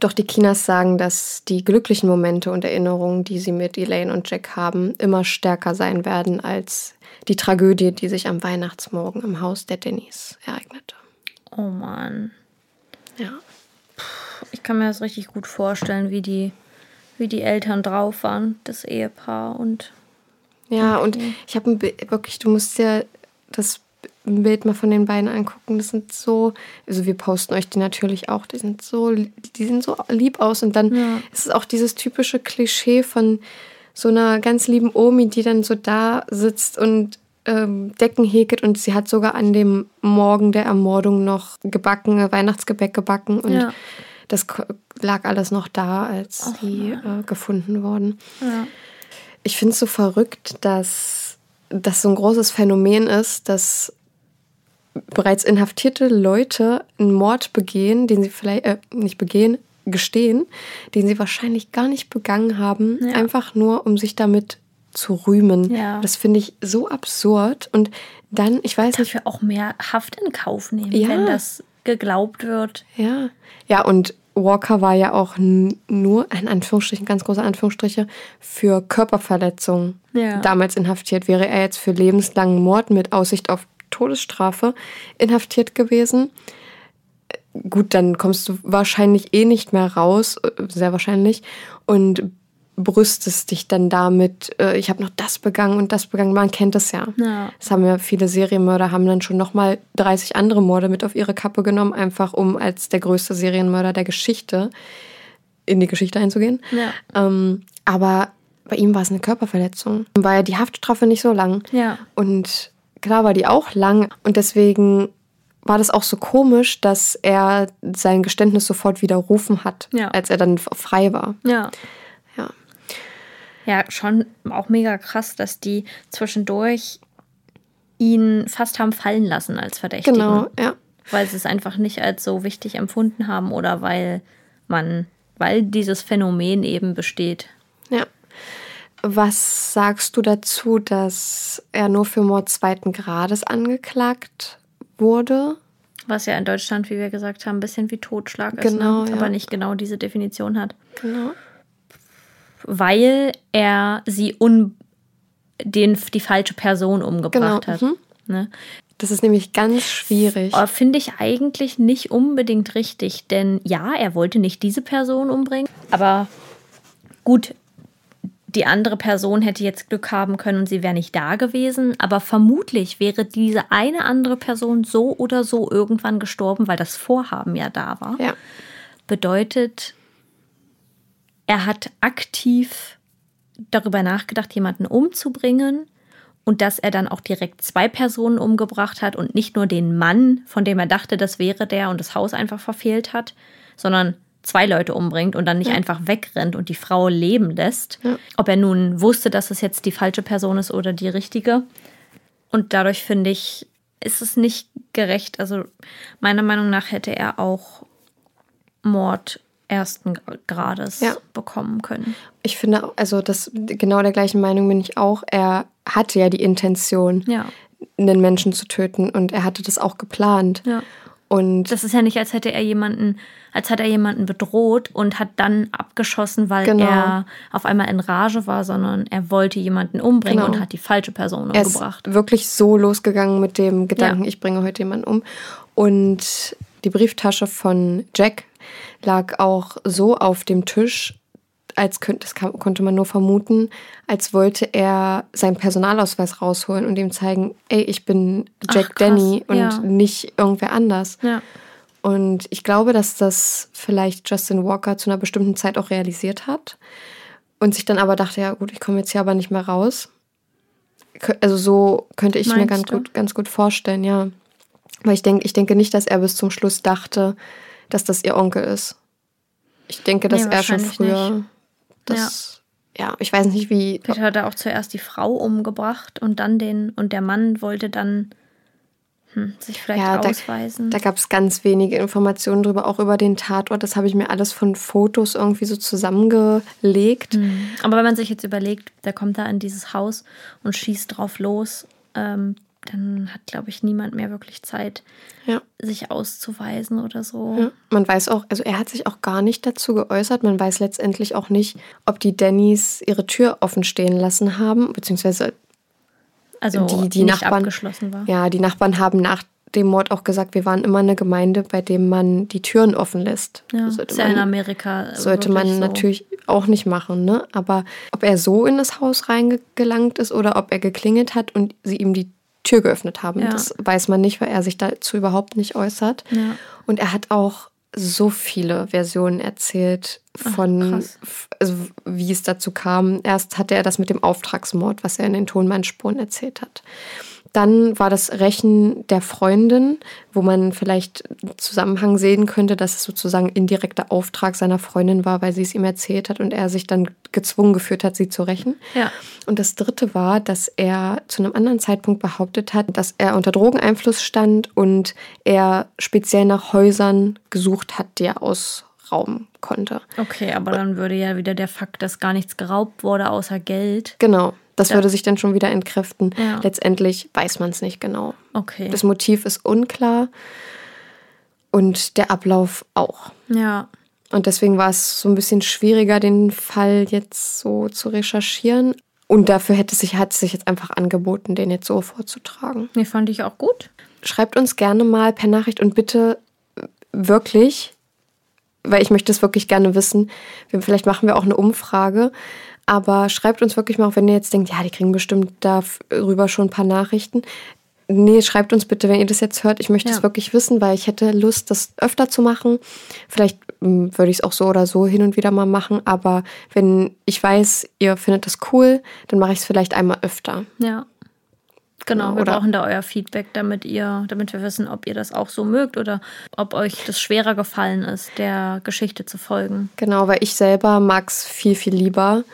Doch die Kinas sagen, dass die glücklichen Momente und Erinnerungen, die sie mit Elaine und Jack haben, immer stärker sein werden als die Tragödie, die sich am Weihnachtsmorgen im Haus der Dennis ereignete. Oh Mann. Ja. Ich kann mir das richtig gut vorstellen, wie die, wie die Eltern drauf waren, das Ehepaar. Und Ja, und ich habe wirklich, du musst dir das Bild mal von den beiden angucken. Das sind so, also wir posten euch die natürlich auch, die sind so, die sehen so lieb aus. Und dann Ja. ist es auch dieses typische Klischee von so einer ganz lieben Omi, die dann so da sitzt und ähm, Decken häkelt und sie hat sogar an dem Morgen der Ermordung noch gebacken, äh, Weihnachtsgebäck gebacken und Ja. das lag alles noch da, als die äh, gefunden wurden. ja. Ich finde es so verrückt, dass das so ein großes Phänomen ist, dass bereits inhaftierte Leute einen Mord begehen, den sie vielleicht äh, nicht begehen, gestehen, den sie wahrscheinlich gar nicht begangen haben, Ja. einfach nur um sich damit zu rühmen. Ja. Das finde ich so absurd und dann, ich weiß nicht, Dafür auch mehr Haft in Kauf nehmen, Ja. wenn das geglaubt wird. Ja. Ja, und Walker war ja auch nur, in Anführungsstrichen, ganz große Anführungsstriche, für Körperverletzung Ja. damals inhaftiert. Wäre er jetzt für lebenslangen Mord mit Aussicht auf Todesstrafe inhaftiert gewesen. Äh, Gut, dann kommst du wahrscheinlich eh nicht mehr raus, äh, sehr wahrscheinlich, und brüstest dich dann damit, äh, ich habe noch das begangen und das begangen. Man kennt das ja. Ja. Das haben ja viele Serienmörder, haben dann schon nochmal 30 andere Morde mit auf ihre Kappe genommen, einfach um als der größte Serienmörder der Geschichte in die Geschichte einzugehen. Ja. Ähm, aber bei ihm war es eine Körperverletzung. War ja die Haftstrafe nicht so lang. Ja. Und klar war die auch lang. Und deswegen war das auch so komisch, dass er sein Geständnis sofort widerrufen hat, Ja. als er dann frei war. Ja. Ja. Ja, schon auch mega krass, dass die zwischendurch ihn fast haben fallen lassen als Verdächtigen. Genau, ja. Weil sie es einfach nicht als so wichtig empfunden haben oder weil man, weil dieses Phänomen eben besteht. Ja. Was sagst du dazu, dass er nur für Mord zweiten Grades angeklagt wurde? Was ja in Deutschland, wie wir gesagt haben, ein bisschen wie Totschlag ist, Genau, ne? ja. aber nicht genau diese Definition hat. Genau. Weil er sie un den, die falsche Person umgebracht Genau, hat. mhm. Ne? Das ist nämlich ganz schwierig. Aber Finde ich eigentlich nicht unbedingt richtig, denn ja, er wollte nicht diese Person umbringen, aber gut, die andere Person hätte jetzt Glück haben können und sie wäre nicht da gewesen, aber vermutlich wäre diese eine andere Person so oder so irgendwann gestorben, weil das Vorhaben ja da war. Ja. Bedeutet, er hat aktiv darüber nachgedacht, jemanden umzubringen und dass er dann auch direkt zwei Personen umgebracht hat und nicht nur den Mann, von dem er dachte, das wäre der und das Haus einfach verfehlt hat, sondern zwei Leute umbringt und dann nicht einfach wegrennt und die Frau leben lässt. Ob er nun wusste, dass es jetzt die falsche Person ist oder die richtige. Und dadurch finde ich, ist es nicht gerecht. Also meiner Meinung nach hätte er auch Mord ersten Grades Ja. bekommen können. Ich finde, also das genau der gleichen Meinung bin ich auch. Er hatte ja die Intention, Ja. einen Menschen zu töten und er hatte das auch geplant. Ja. Und Das ist ja nicht, als hätte er jemanden, als hat er jemanden bedroht und hat dann abgeschossen, weil Genau. er auf einmal in Rage war, sondern er wollte jemanden umbringen Genau. und hat die falsche Person er ist umgebracht. wirklich so losgegangen mit dem Gedanken, Ja. ich bringe heute jemanden um. Und die Brieftasche von Jack lag auch so auf dem Tisch, als könnte, das kam, konnte man nur vermuten, als wollte er seinen Personalausweis rausholen und ihm zeigen, ey, ich bin Jack Ach. Danny und Ja. nicht irgendwer anders. Ja. Und ich glaube, dass das vielleicht Justin Walker zu einer bestimmten Zeit auch realisiert hat und sich dann aber dachte, ja gut, ich komme jetzt hier aber nicht mehr raus. Also so könnte ich mir Meinst ganz du? gut, ganz gut vorstellen, ja. Weil ich denke, ich denke nicht, dass er bis zum Schluss dachte, dass das ihr Onkel ist. Ich denke, dass Nee, er schon früher nicht. das, ja. ich weiß nicht, wie. Vielleicht hat er auch zuerst die Frau umgebracht und dann den, und der Mann wollte dann hm, sich vielleicht Ja, da- ausweisen. Da gab es ganz wenige Informationen drüber, auch über den Tatort. Das habe ich mir alles von Fotos irgendwie so zusammengelegt. Hm. Aber wenn man sich jetzt überlegt, der kommt da in dieses Haus und schießt drauf los, ähm, dann hat, glaube ich, niemand mehr wirklich Zeit, Ja. sich auszuweisen oder so. Ja, man weiß auch, also er hat sich auch gar nicht dazu geäußert. Man weiß letztendlich auch nicht, ob die Dannys ihre Tür offen stehen lassen haben, beziehungsweise Also die, die nicht Nachbarn. abgeschlossen war. Ja, die Nachbarn haben nach dem Mord auch gesagt, wir waren immer eine Gemeinde, bei dem man die Türen offen lässt. Ja, sollte ist ja in man, Amerika. sollte man so. natürlich auch nicht machen, ne? Aber ob er so in das Haus reingelangt ist oder ob er geklingelt hat und sie ihm die Tür geöffnet haben, Ja. das weiß man nicht, weil er sich dazu überhaupt nicht äußert. Ja. Und er hat auch so viele Versionen erzählt von, f- also wie es dazu kam. Erst hatte er das mit dem Auftragsmord, was er in den Tonbandspuren erzählt hat. Dann war das Rächen der Freundin, wo man vielleicht einen Zusammenhang sehen könnte, dass es sozusagen indirekter Auftrag seiner Freundin war, weil sie es ihm erzählt hat und er sich dann gezwungen geführt hat, sie zu rächen. Ja. Und das dritte war, dass er zu einem anderen Zeitpunkt behauptet hat, dass er unter Drogeneinfluss stand und er speziell nach Häusern gesucht hat, die er ausrauben konnte. Okay, aber dann würde ja wieder der Fakt, dass gar nichts geraubt wurde außer Geld. Genau. Das Ja. würde sich dann schon wieder entkräften. Ja. Letztendlich weiß man es nicht genau. Okay. Das Motiv ist unklar und der Ablauf auch. ja. Und deswegen war es so ein bisschen schwieriger, den Fall jetzt so zu recherchieren. Und dafür hätte sich, hat es sich jetzt einfach angeboten, den jetzt so vorzutragen. Nee, fand ich auch gut. Schreibt uns gerne mal per Nachricht und bitte wirklich, weil ich möchte es wirklich gerne wissen. Vielleicht machen wir auch eine Umfrage. Aber schreibt uns wirklich mal, auch wenn ihr jetzt denkt, ja, die kriegen bestimmt darüber schon ein paar Nachrichten. Nee, schreibt uns bitte, wenn ihr das jetzt hört. Ich möchte es Ja. wirklich wissen, weil ich hätte Lust, das öfter zu machen. Vielleicht ähm, würde ich es auch so oder so hin und wieder mal machen. Aber wenn ich weiß, ihr findet das cool, dann mache ich es vielleicht einmal öfter. Ja. Genau, wir Oder- brauchen da euer Feedback, damit ihr, damit wir wissen, ob ihr das auch so mögt oder ob euch das schwerer gefallen ist, der Geschichte zu folgen. Genau, weil ich selber mag es viel, viel lieber,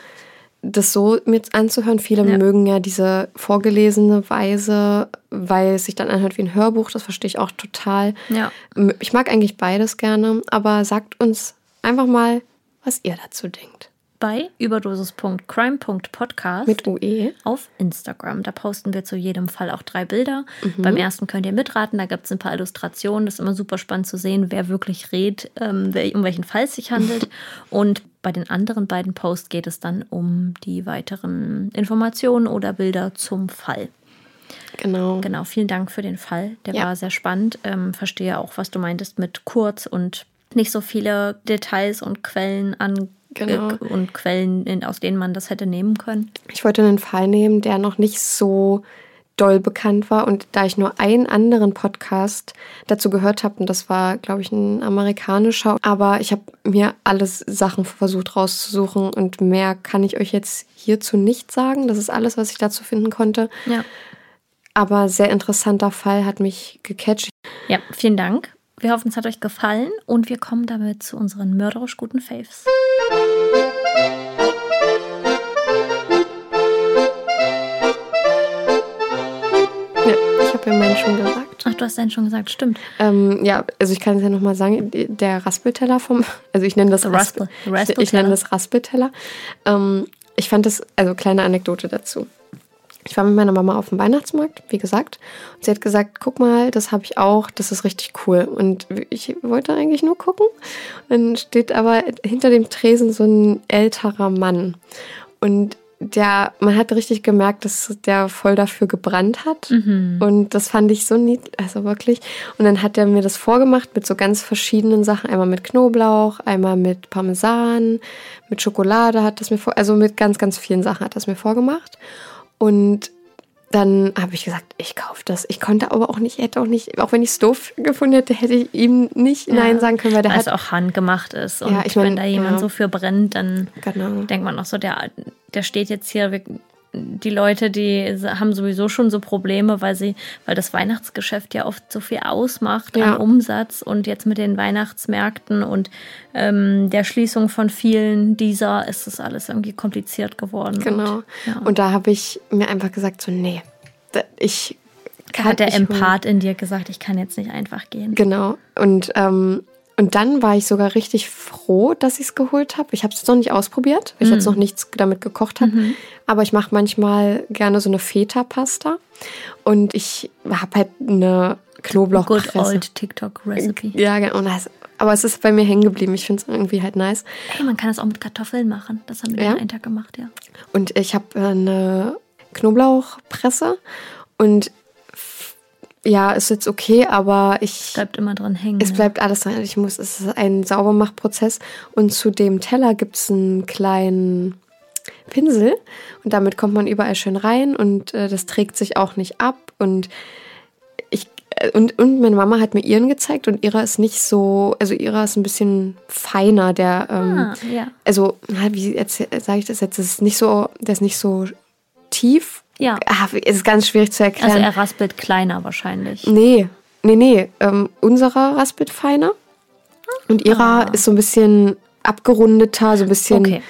das so mit anzuhören. Viele Ja. mögen ja diese vorgelesene Weise, weil es sich dann anhört wie ein Hörbuch. Das verstehe ich auch total. Ja. Ich mag eigentlich beides gerne, aber sagt uns einfach mal, was ihr dazu denkt. Bei überdosis.crime.podcast Mit UE. auf Instagram. Da posten wir zu jedem Fall auch drei Bilder. Beim ersten könnt ihr mitraten, da gibt es ein paar Illustrationen. Das ist immer super spannend zu sehen, wer wirklich redet, ähm, wer, um welchen Fall es sich handelt. Und bei den anderen beiden Posts geht es dann um die weiteren Informationen oder Bilder zum Fall. Genau. Genau, vielen Dank für den Fall. Der Ja. war sehr spannend. Ähm, verstehe auch, was du meintest mit kurz und nicht so viele Details und Quellen an Genau. äh, und Quellen, aus denen man das hätte nehmen können. Ich wollte einen Fall nehmen, der noch nicht so doll bekannt war. Und da ich nur einen anderen Podcast dazu gehört habe, und das war, glaube ich, ein amerikanischer, aber ich habe mir alles Sachen versucht rauszusuchen und mehr kann ich euch jetzt hierzu nicht sagen. Das ist alles, was ich dazu finden konnte. Ja. Aber sehr interessanter Fall hat mich gecatcht. Ja, vielen Dank. Wir hoffen, es hat euch gefallen und wir kommen damit zu unseren mörderisch guten Faves. Ja, ich habe ja meinen schon gesagt. Ach, du hast dann schon gesagt, stimmt. Ähm, ja, also ich kann es ja nochmal sagen, der Raspelteller vom, also ich nenne das Raspel, Raspel- ich, ich nenne das Raspelteller. Ähm, ich fand das, also kleine Anekdote dazu. Ich war mit meiner Mama auf dem Weihnachtsmarkt, wie gesagt, und sie hat gesagt, guck mal, das habe ich auch, das ist richtig cool. Und ich wollte eigentlich nur gucken. Dann steht aber hinter dem Tresen so ein älterer Mann. Und der, man hat richtig gemerkt, dass der voll dafür gebrannt hat. Und das fand ich so niedlich, also wirklich. Und dann hat er mir das vorgemacht mit so ganz verschiedenen Sachen. Einmal mit Knoblauch, einmal mit Parmesan, mit Schokolade hat das mir vor, also mit ganz, ganz vielen Sachen hat das mir vorgemacht. Und dann habe ich gesagt, ich kaufe das. Ich konnte aber auch nicht, hätte auch nicht, auch wenn ich es doof gefunden hätte, hätte ich ihm nicht Nein sagen können, weil der Weil es hat auch handgemacht ist. Und Ja, ich mein, wenn da jemand ja. so für brennt, dann Genau. denkt man auch so, der, der steht jetzt hier. Die Leute, die haben sowieso schon so Probleme, weil sie, weil das Weihnachtsgeschäft ja oft so viel ausmacht Ja. an Umsatz und jetzt mit den Weihnachtsmärkten und ähm, der Schließung von vielen dieser ist das alles irgendwie kompliziert geworden. Genau. Und, ja. Und da habe ich mir einfach gesagt, so, nee, ich kann hat der Empath in dir gesagt, ich kann jetzt nicht einfach gehen. Genau. Und, ähm, und dann war ich sogar richtig froh, dass ich es geholt habe. Ich habe es noch nicht ausprobiert, weil ich Mhm. jetzt noch nichts damit gekocht habe. Aber ich mache manchmal gerne so eine Feta-Pasta. Und ich habe halt eine Good Knoblauchpresse. old TikTok Recipe. Ja, genau. Aber es ist bei mir hängen geblieben. Ich finde es irgendwie halt nice. Hey, man kann das auch mit Kartoffeln machen. Das haben wir Ja? den einen Tag gemacht, ja. Und ich habe eine Knoblauchpresse. Und ja, ist jetzt okay, aber ich. Bleibt immer dran hängen. Es ne? bleibt alles dran. Ich muss, es ist ein Saubermachprozess. Und zu dem Teller gibt es einen kleinen Pinsel. Und damit kommt man überall schön rein. Und äh, das trägt sich auch nicht ab. Und ich. äh, Und, und meine Mama hat mir ihren gezeigt und ihrer ist nicht so, also ihrer ist ein bisschen feiner, der, ähm, Ah, ja. also, wie sage ich das jetzt? Das ist nicht so, der ist nicht so tief. Ja. Ah, es ist ganz schwierig zu erklären. Also er raspelt kleiner wahrscheinlich. Nee, nee, nee. Ähm, unserer raspelt feiner. Und ihrer ist so ein bisschen abgerundeter, so ein bisschen Ah. Okay.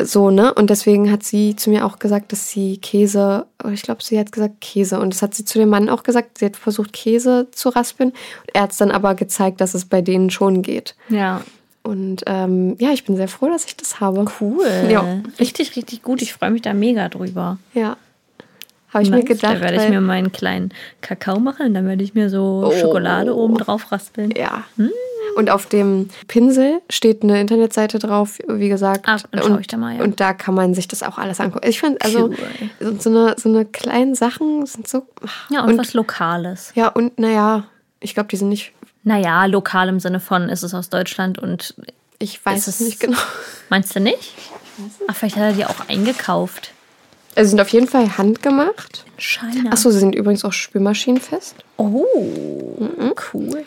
so, ne? Und deswegen hat sie zu mir auch gesagt, dass sie Käse, oh, ich glaube, sie hat gesagt Käse. Und das hat sie zu dem Mann auch gesagt. Sie hat versucht, Käse zu raspeln. Und er hat es dann aber gezeigt, dass es bei denen schon geht. Ja. Und ähm, ja, ich bin sehr froh, dass ich das habe. Cool. Ja. Richtig, richtig gut. Ich freue mich da mega drüber. Ja. Habe ich mir Nice. gedacht. Da werde ich mir meinen kleinen Kakao machen. Dann werde ich mir so Oh. Schokolade oben drauf raspeln. Ja. Und auf dem Pinsel steht eine Internetseite drauf, wie gesagt. Ah, dann und, ich da mal, ja. und da kann man sich das auch alles angucken. Ich finde, also Cool. so, eine, so eine kleinen Sachen sind so. Ja, und, was Lokales. Ja, und naja, ich glaube, die sind nicht. Naja, lokal im Sinne von, ist es aus Deutschland und Ich weiß es es- nicht genau. meinst du nicht? Ach, vielleicht hat er die auch eingekauft. Also sind auf jeden Fall handgemacht. China. Achso, sie sind übrigens auch spülmaschinenfest. Oh, Mhm. cool.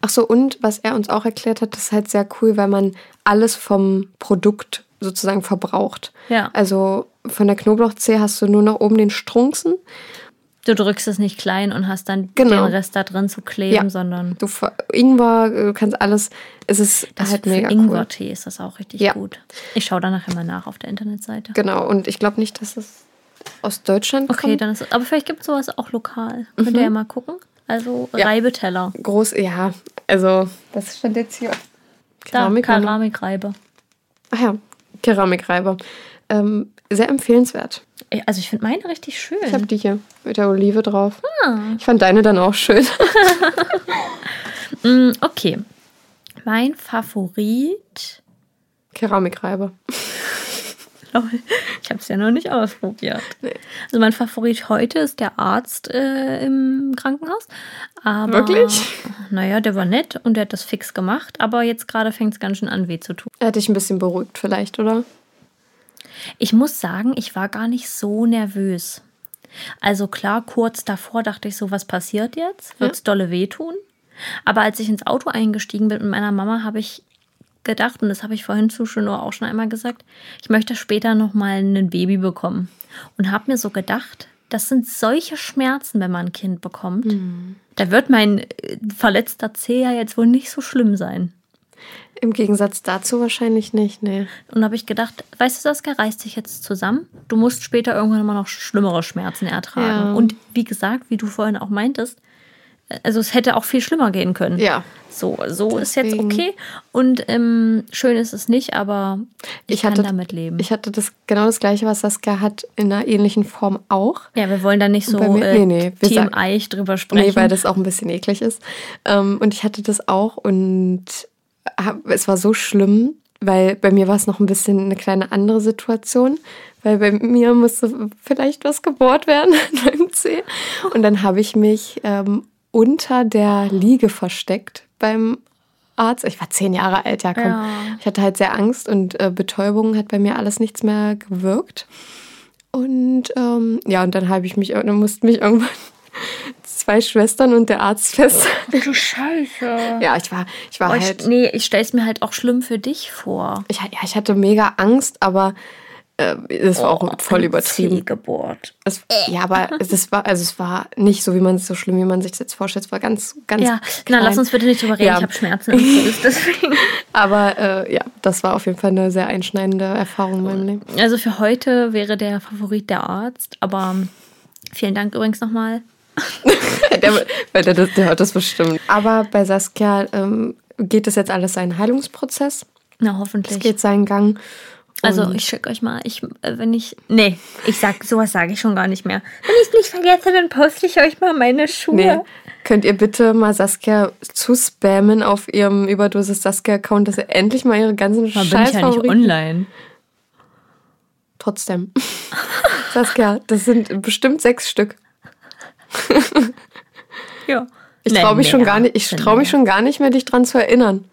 Achso, und was er uns auch erklärt hat, das ist halt sehr cool, weil man alles vom Produkt sozusagen verbraucht. Ja. Also von der Knoblauchzehe hast du nur noch oben den Strunzen. Du drückst es nicht klein und hast dann Genau. den Rest da drin zu kleben, Ja. sondern Du Ingwer, du kannst alles. Es ist das halt mega cool. Ingwertee ist das auch richtig Ja. gut. Ich schaue da nachher mal nach auf der Internetseite. Genau, und ich glaube nicht, dass es aus Deutschland Okay, kommt. dann ist es, aber vielleicht gibt es sowas auch lokal. Könnt ihr ja mal gucken. Also Mhm. Ja. Reibeteller. Groß, ja, also das stand jetzt hier. Da, Keramik- Keramikreibe. Ach ja, Keramikreiber. Ähm, sehr empfehlenswert. Also ich finde meine richtig schön. Ich habe die hier mit der Olive drauf. Ah. Ich fand deine dann auch schön. Mm, okay. Mein Favorit. Keramikreiber. Lol, Ich habe es ja noch nicht ausprobiert. Also mein Favorit heute ist der Arzt äh, im Krankenhaus. Aber, Wirklich? Naja, der war nett und der hat das fix gemacht. Aber jetzt gerade fängt es ganz schön an weh zu tun. Er hat dich ein bisschen beruhigt vielleicht, oder? Ich muss sagen, ich war gar nicht so nervös. Also klar, kurz davor dachte ich so, was passiert jetzt? Wird's dolle wehtun? Aber als ich ins Auto eingestiegen bin mit meiner Mama, habe ich gedacht, und das habe ich vorhin zu schon auch schon einmal gesagt, ich möchte später noch mal ein Baby bekommen. Und habe mir so gedacht, das sind solche Schmerzen, wenn man ein Kind bekommt. Da wird mein äh, verletzter Zeh ja jetzt wohl nicht so schlimm sein. Im Gegensatz dazu wahrscheinlich nicht, nee. Und da habe ich gedacht, weißt du, Saskia, reiß dich jetzt zusammen. Du musst später irgendwann mal noch schlimmere Schmerzen ertragen. Ja. Und wie gesagt, wie du vorhin auch meintest, also es hätte auch viel schlimmer gehen können. Ja. So, so ist jetzt okay. Und ähm, schön ist es nicht, aber ich, Ich kann hatte, damit leben. Ich hatte das genau das gleiche, was Saskia hat, in einer ähnlichen Form auch. ja, wir wollen da nicht so mir- äh, nee, nee, wir Team sagen- Eich drüber sprechen. Nee, weil das auch ein bisschen eklig ist. Ähm, und ich hatte das auch und es war so schlimm, weil bei mir war es noch ein bisschen eine kleine andere Situation, weil bei mir musste vielleicht was gebohrt werden an meinem Zeh. Und dann habe ich mich ähm, unter der Liege versteckt beim Arzt. Ich war zehn Jahre alt, ja komm. Ja. Ich hatte halt sehr Angst und äh, Betäubung hat bei mir alles nichts mehr gewirkt. Und ähm, ja, und dann habe ich mich, dann mussten mich irgendwann zwei Schwestern und der Arzt festhalten. du Scheiße. Ja, ich war, ich war Oh, halt, ich, nee, ich stelle es mir halt auch schlimm für dich vor. ich, ja, ich hatte mega Angst, aber äh, es war auch voll übertrieben. Zeh gebohrt. Es, ja, aber es war, also es war nicht so, wie man es so schlimm, wie man sich das jetzt vorstellt. Es war ganz, ganz Ja, klein. na, lass uns bitte nicht drüber reden. Ja. Ich habe Schmerzen deswegen. Aber äh, ja, das war auf jeden Fall eine sehr einschneidende Erfahrung in meinem Leben. Also für heute wäre der Favorit der Arzt, aber vielen Dank übrigens nochmal. der, weil der, der hört das bestimmt. Aber bei Saskia ähm, geht das jetzt alles seinen Heilungsprozess. Na, Es hoffentlich. geht seinen Gang. Also ich schicke euch mal, ich, äh, wenn ich, nee, ich sag, sowas sage ich schon gar nicht mehr. Wenn ich es nicht vergesse, dann poste ich euch mal meine Schuhe. Nee. Könnt ihr bitte mal Saskia zu spammen auf ihrem Überdosis Saskia-Account, dass ihr endlich mal ihre ganzen Mal bin ich ja nicht online. Trotzdem. Saskia, das sind bestimmt sechs Stück. Ja. Ich traue mich schon gar nicht, ich Nee, traue mich mehr. schon gar nicht mehr, dich dran zu erinnern.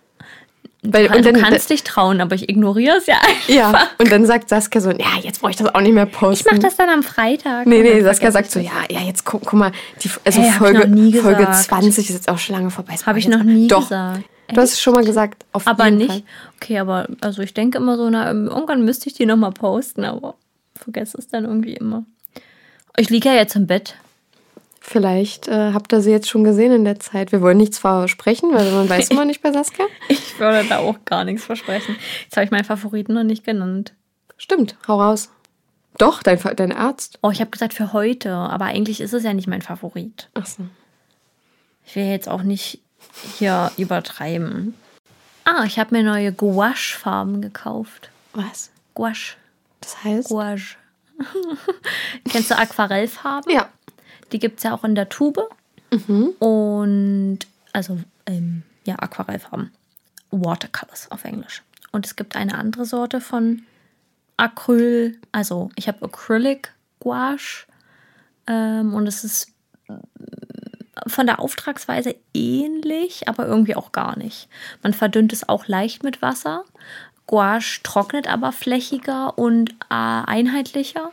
Weil, Du kannst dich trauen, aber ich ignoriere es ja einfach. ja, und dann sagt Saskia so, ja, jetzt brauche ich das auch nicht mehr posten. Ich mache das dann am Freitag. Nee, und nee, dann Saskia sagt so, ja, ja, jetzt guck, guck mal, die, also Hey, Folge, Folge gesagt. 20 ist jetzt auch schon lange vorbei. Das Hab mach ich noch nie Doch, gesagt. Du hast es schon mal gesagt, auf Aber jeden nicht. Fall. Okay, aber also ich denke immer so, na, irgendwann müsste ich die nochmal posten, aber vergesse es dann irgendwie immer. Ich liege ja jetzt im Bett. Vielleicht äh, habt ihr sie jetzt schon gesehen in der Zeit. Wir wollen nichts versprechen, weil man weiß immer nicht bei Saskia. Ich würde da auch gar nichts versprechen. Jetzt habe ich meinen Favoriten noch nicht genannt. Stimmt, hau raus. Doch, dein, dein Arzt. Oh, ich habe gesagt für heute, aber eigentlich ist es ja nicht mein Favorit. Ach so. Ich will jetzt auch nicht hier übertreiben. Ah, ich habe mir neue Gouache-Farben gekauft. Was? Gouache. Das heißt? Gouache. Kennst du Aquarellfarben? Ja. Die gibt es ja auch in der Tube. Und also, ähm, ja, Aquarellfarben. Watercolors auf Englisch. Und es gibt eine andere Sorte von Acryl. Also, ich habe Acrylic Gouache. Ähm, und es ist von der Auftragsweise ähnlich, aber irgendwie auch gar nicht. Man verdünnt es auch leicht mit Wasser. Gouache trocknet aber flächiger und äh, einheitlicher.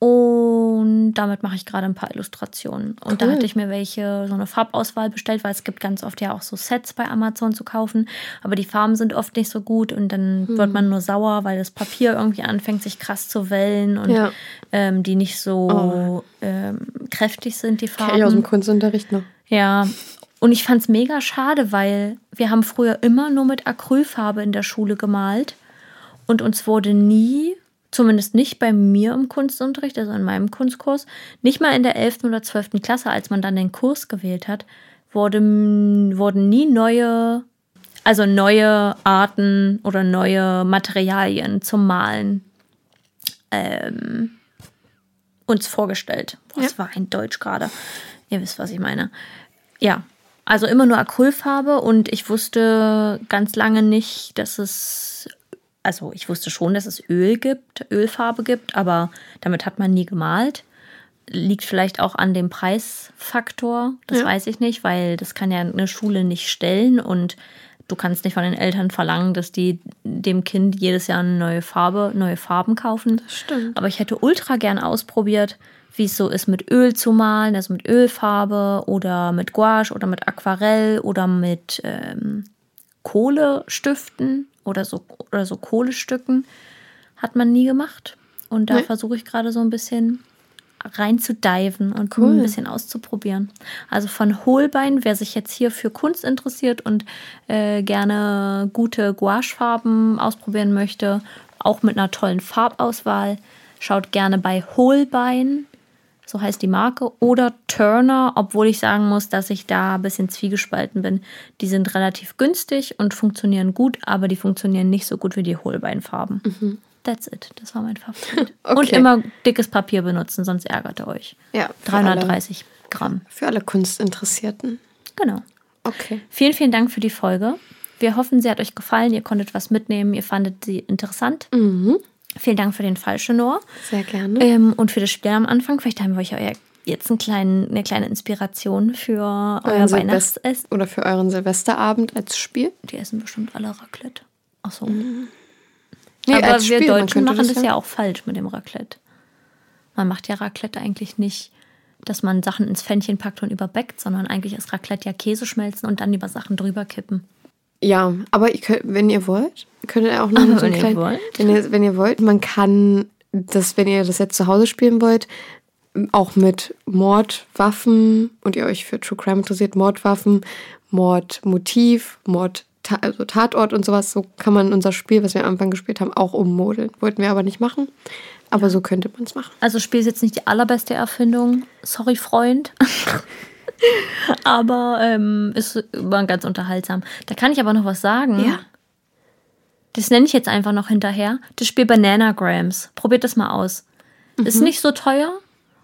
Und damit mache ich gerade ein paar Illustrationen. Und da Cool. hatte ich mir welche, so eine Farbauswahl bestellt, weil es gibt ganz oft ja auch so Sets bei Amazon zu kaufen. Aber die Farben sind oft nicht so gut und dann wird man nur sauer, weil das Papier irgendwie anfängt, sich krass zu wellen und Ja. ähm, die nicht so ähm, kräftig sind, die Farben. Kenn ich aus dem Kunstunterricht noch. Ja, und ich fand es mega schade, weil wir haben früher immer nur mit Acrylfarbe in der Schule gemalt und uns wurde nie, zumindest nicht bei mir im Kunstunterricht, also in meinem Kunstkurs, nicht mal in der 11. oder 12. Klasse, als man dann den Kurs gewählt hat, wurde, wurden nie neue, also neue Arten oder neue Materialien zum Malen ähm, uns vorgestellt. Boah, Das war ein Deutsch gerade. Ihr wisst, was ich meine. Ja, also immer nur Acrylfarbe und ich wusste ganz lange nicht, dass es, also ich wusste schon, dass es Öl gibt, Ölfarbe gibt, aber damit hat man nie gemalt. Liegt vielleicht auch an dem Preisfaktor, das Ja. weiß ich nicht, weil das kann ja eine Schule nicht stellen und du kannst nicht von den Eltern verlangen, dass die dem Kind jedes Jahr eine neue Farbe, neue Farben kaufen. Das stimmt. Aber ich hätte ultra gern ausprobiert, wie es so ist, mit Öl zu malen, also mit Ölfarbe oder mit Gouache oder mit Aquarell oder mit ähm, Kohlestiften oder so, oder so Kohlestücken. Hat man nie gemacht. Und da Nee. versuche ich gerade so ein bisschen reinzudiven und Cool. ein bisschen auszuprobieren. Also von Hohlbein, wer sich jetzt hier für Kunst interessiert und äh, gerne gute Gouachefarben ausprobieren möchte, auch mit einer tollen Farbauswahl, schaut gerne bei Hohlbein so heißt die Marke, oder Turner, obwohl ich sagen muss, dass ich da ein bisschen zwiegespalten bin. Die sind relativ günstig und funktionieren gut, aber die funktionieren nicht so gut wie die Holbeinfarben. That's it. Das war mein Favorit. Und Okay. immer dickes Papier benutzen, sonst ärgert ihr euch. Ja, für alle, 330 Gramm. für alle Kunstinteressierten. Genau. Okay. Vielen, vielen Dank für die Folge. Wir hoffen, sie hat euch gefallen. Ihr konntet was mitnehmen. Ihr fandet sie interessant. Vielen Dank für den Fallschenor Sehr gerne. ähm, und für das Spiel am Anfang. Vielleicht haben wir euch ja jetzt einen kleinen, eine kleine Inspiration für euer Euren Silvest- Weihnachtsessen. Oder für euren Silvesterabend als Spiel. Die essen bestimmt alle Raclette. Ach so. Nee, Aber wir Spiel, Deutschen machen das ja ja- auch falsch mit dem Raclette. Man macht ja Raclette eigentlich nicht, dass man Sachen ins Pfännchen packt und überbäckt, sondern eigentlich ist Raclette ja Käse schmelzen und dann über Sachen drüber kippen. Ja, aber ihr könnt, wenn ihr wollt, könnt ihr auch noch Aber so wenn ihr wollt. wenn ihr, wenn ihr wollt, man kann das, wenn ihr das jetzt zu Hause spielen wollt, auch mit Mordwaffen und ihr euch für True Crime interessiert, Mordwaffen, Mordmotiv, Mord, also Tatort und sowas, so kann man unser Spiel, was wir am Anfang gespielt haben, auch ummodeln. Wollten wir aber nicht machen, aber so könnte man es machen. Also Spiel ist jetzt nicht die allerbeste Erfindung. Sorry, Freund. aber ähm, ist war ganz unterhaltsam. Da kann ich aber noch was sagen. Ja. Das nenne ich jetzt einfach noch hinterher. Das Spiel Bananagrams. Probiert das mal aus. Ist nicht so teuer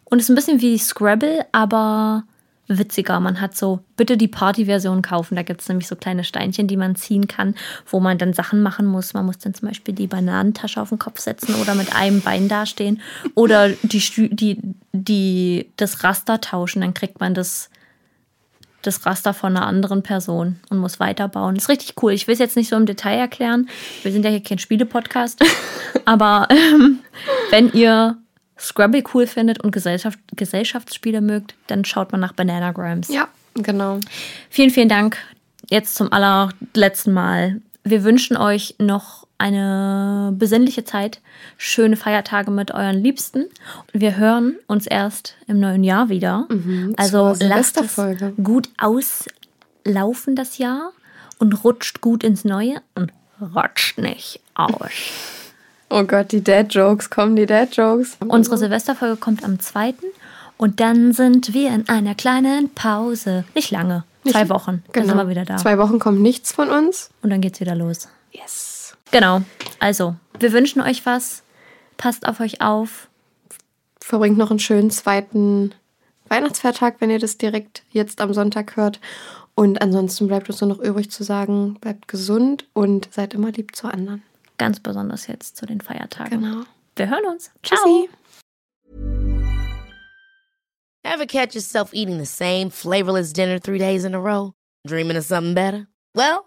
und ist ein bisschen wie Scrabble, aber witziger. Man hat so, bitte die Party-Version kaufen. Da gibt es nämlich so kleine Steinchen, die man ziehen kann, wo man dann Sachen machen muss. Man muss dann zum Beispiel die Bananentasche auf den Kopf setzen oder mit einem Bein dastehen oder die, die, die, das Raster tauschen. Dann kriegt man das, das Raster von einer anderen Person und muss weiterbauen. Das ist richtig cool. Ich will es jetzt nicht so im Detail erklären. Wir sind ja hier kein Spiele-Podcast. Aber ähm, wenn ihr Scrabble cool findet und Gesellschaft, Gesellschaftsspiele mögt, dann schaut mal nach Bananagrams. Ja, genau. Vielen, vielen Dank. Jetzt zum allerletzten Mal. Wir wünschen euch noch eine besinnliche Zeit, schöne Feiertage mit euren Liebsten. Wir hören uns erst im neuen Jahr wieder. also zur lasst es gut auslaufen das Jahr und rutscht gut ins Neue und rutscht nicht aus. Oh Gott, die Dad-Jokes, kommen die Dad-Jokes. Unsere Silvesterfolge kommt am 2. Und dann sind wir in einer kleinen Pause. Nicht lange, zwei Wochen. Dann sind wir wieder da. Genau. Zwei Wochen kommt nichts von uns. Und dann geht's wieder los. Yes. Genau. Also, wir wünschen euch was. Passt auf euch auf. Verbringt noch einen schönen zweiten Weihnachtsfeiertag, wenn ihr das direkt jetzt am Sonntag hört. Und ansonsten bleibt uns nur noch übrig zu sagen, bleibt gesund und seid immer lieb zu anderen. Ganz besonders jetzt zu den Feiertagen. Genau. Wir hören uns. Ciao. Tschüssi. Ever catch yourself eating the same flavorless dinner three days in a row? Dreaming of something better? Well,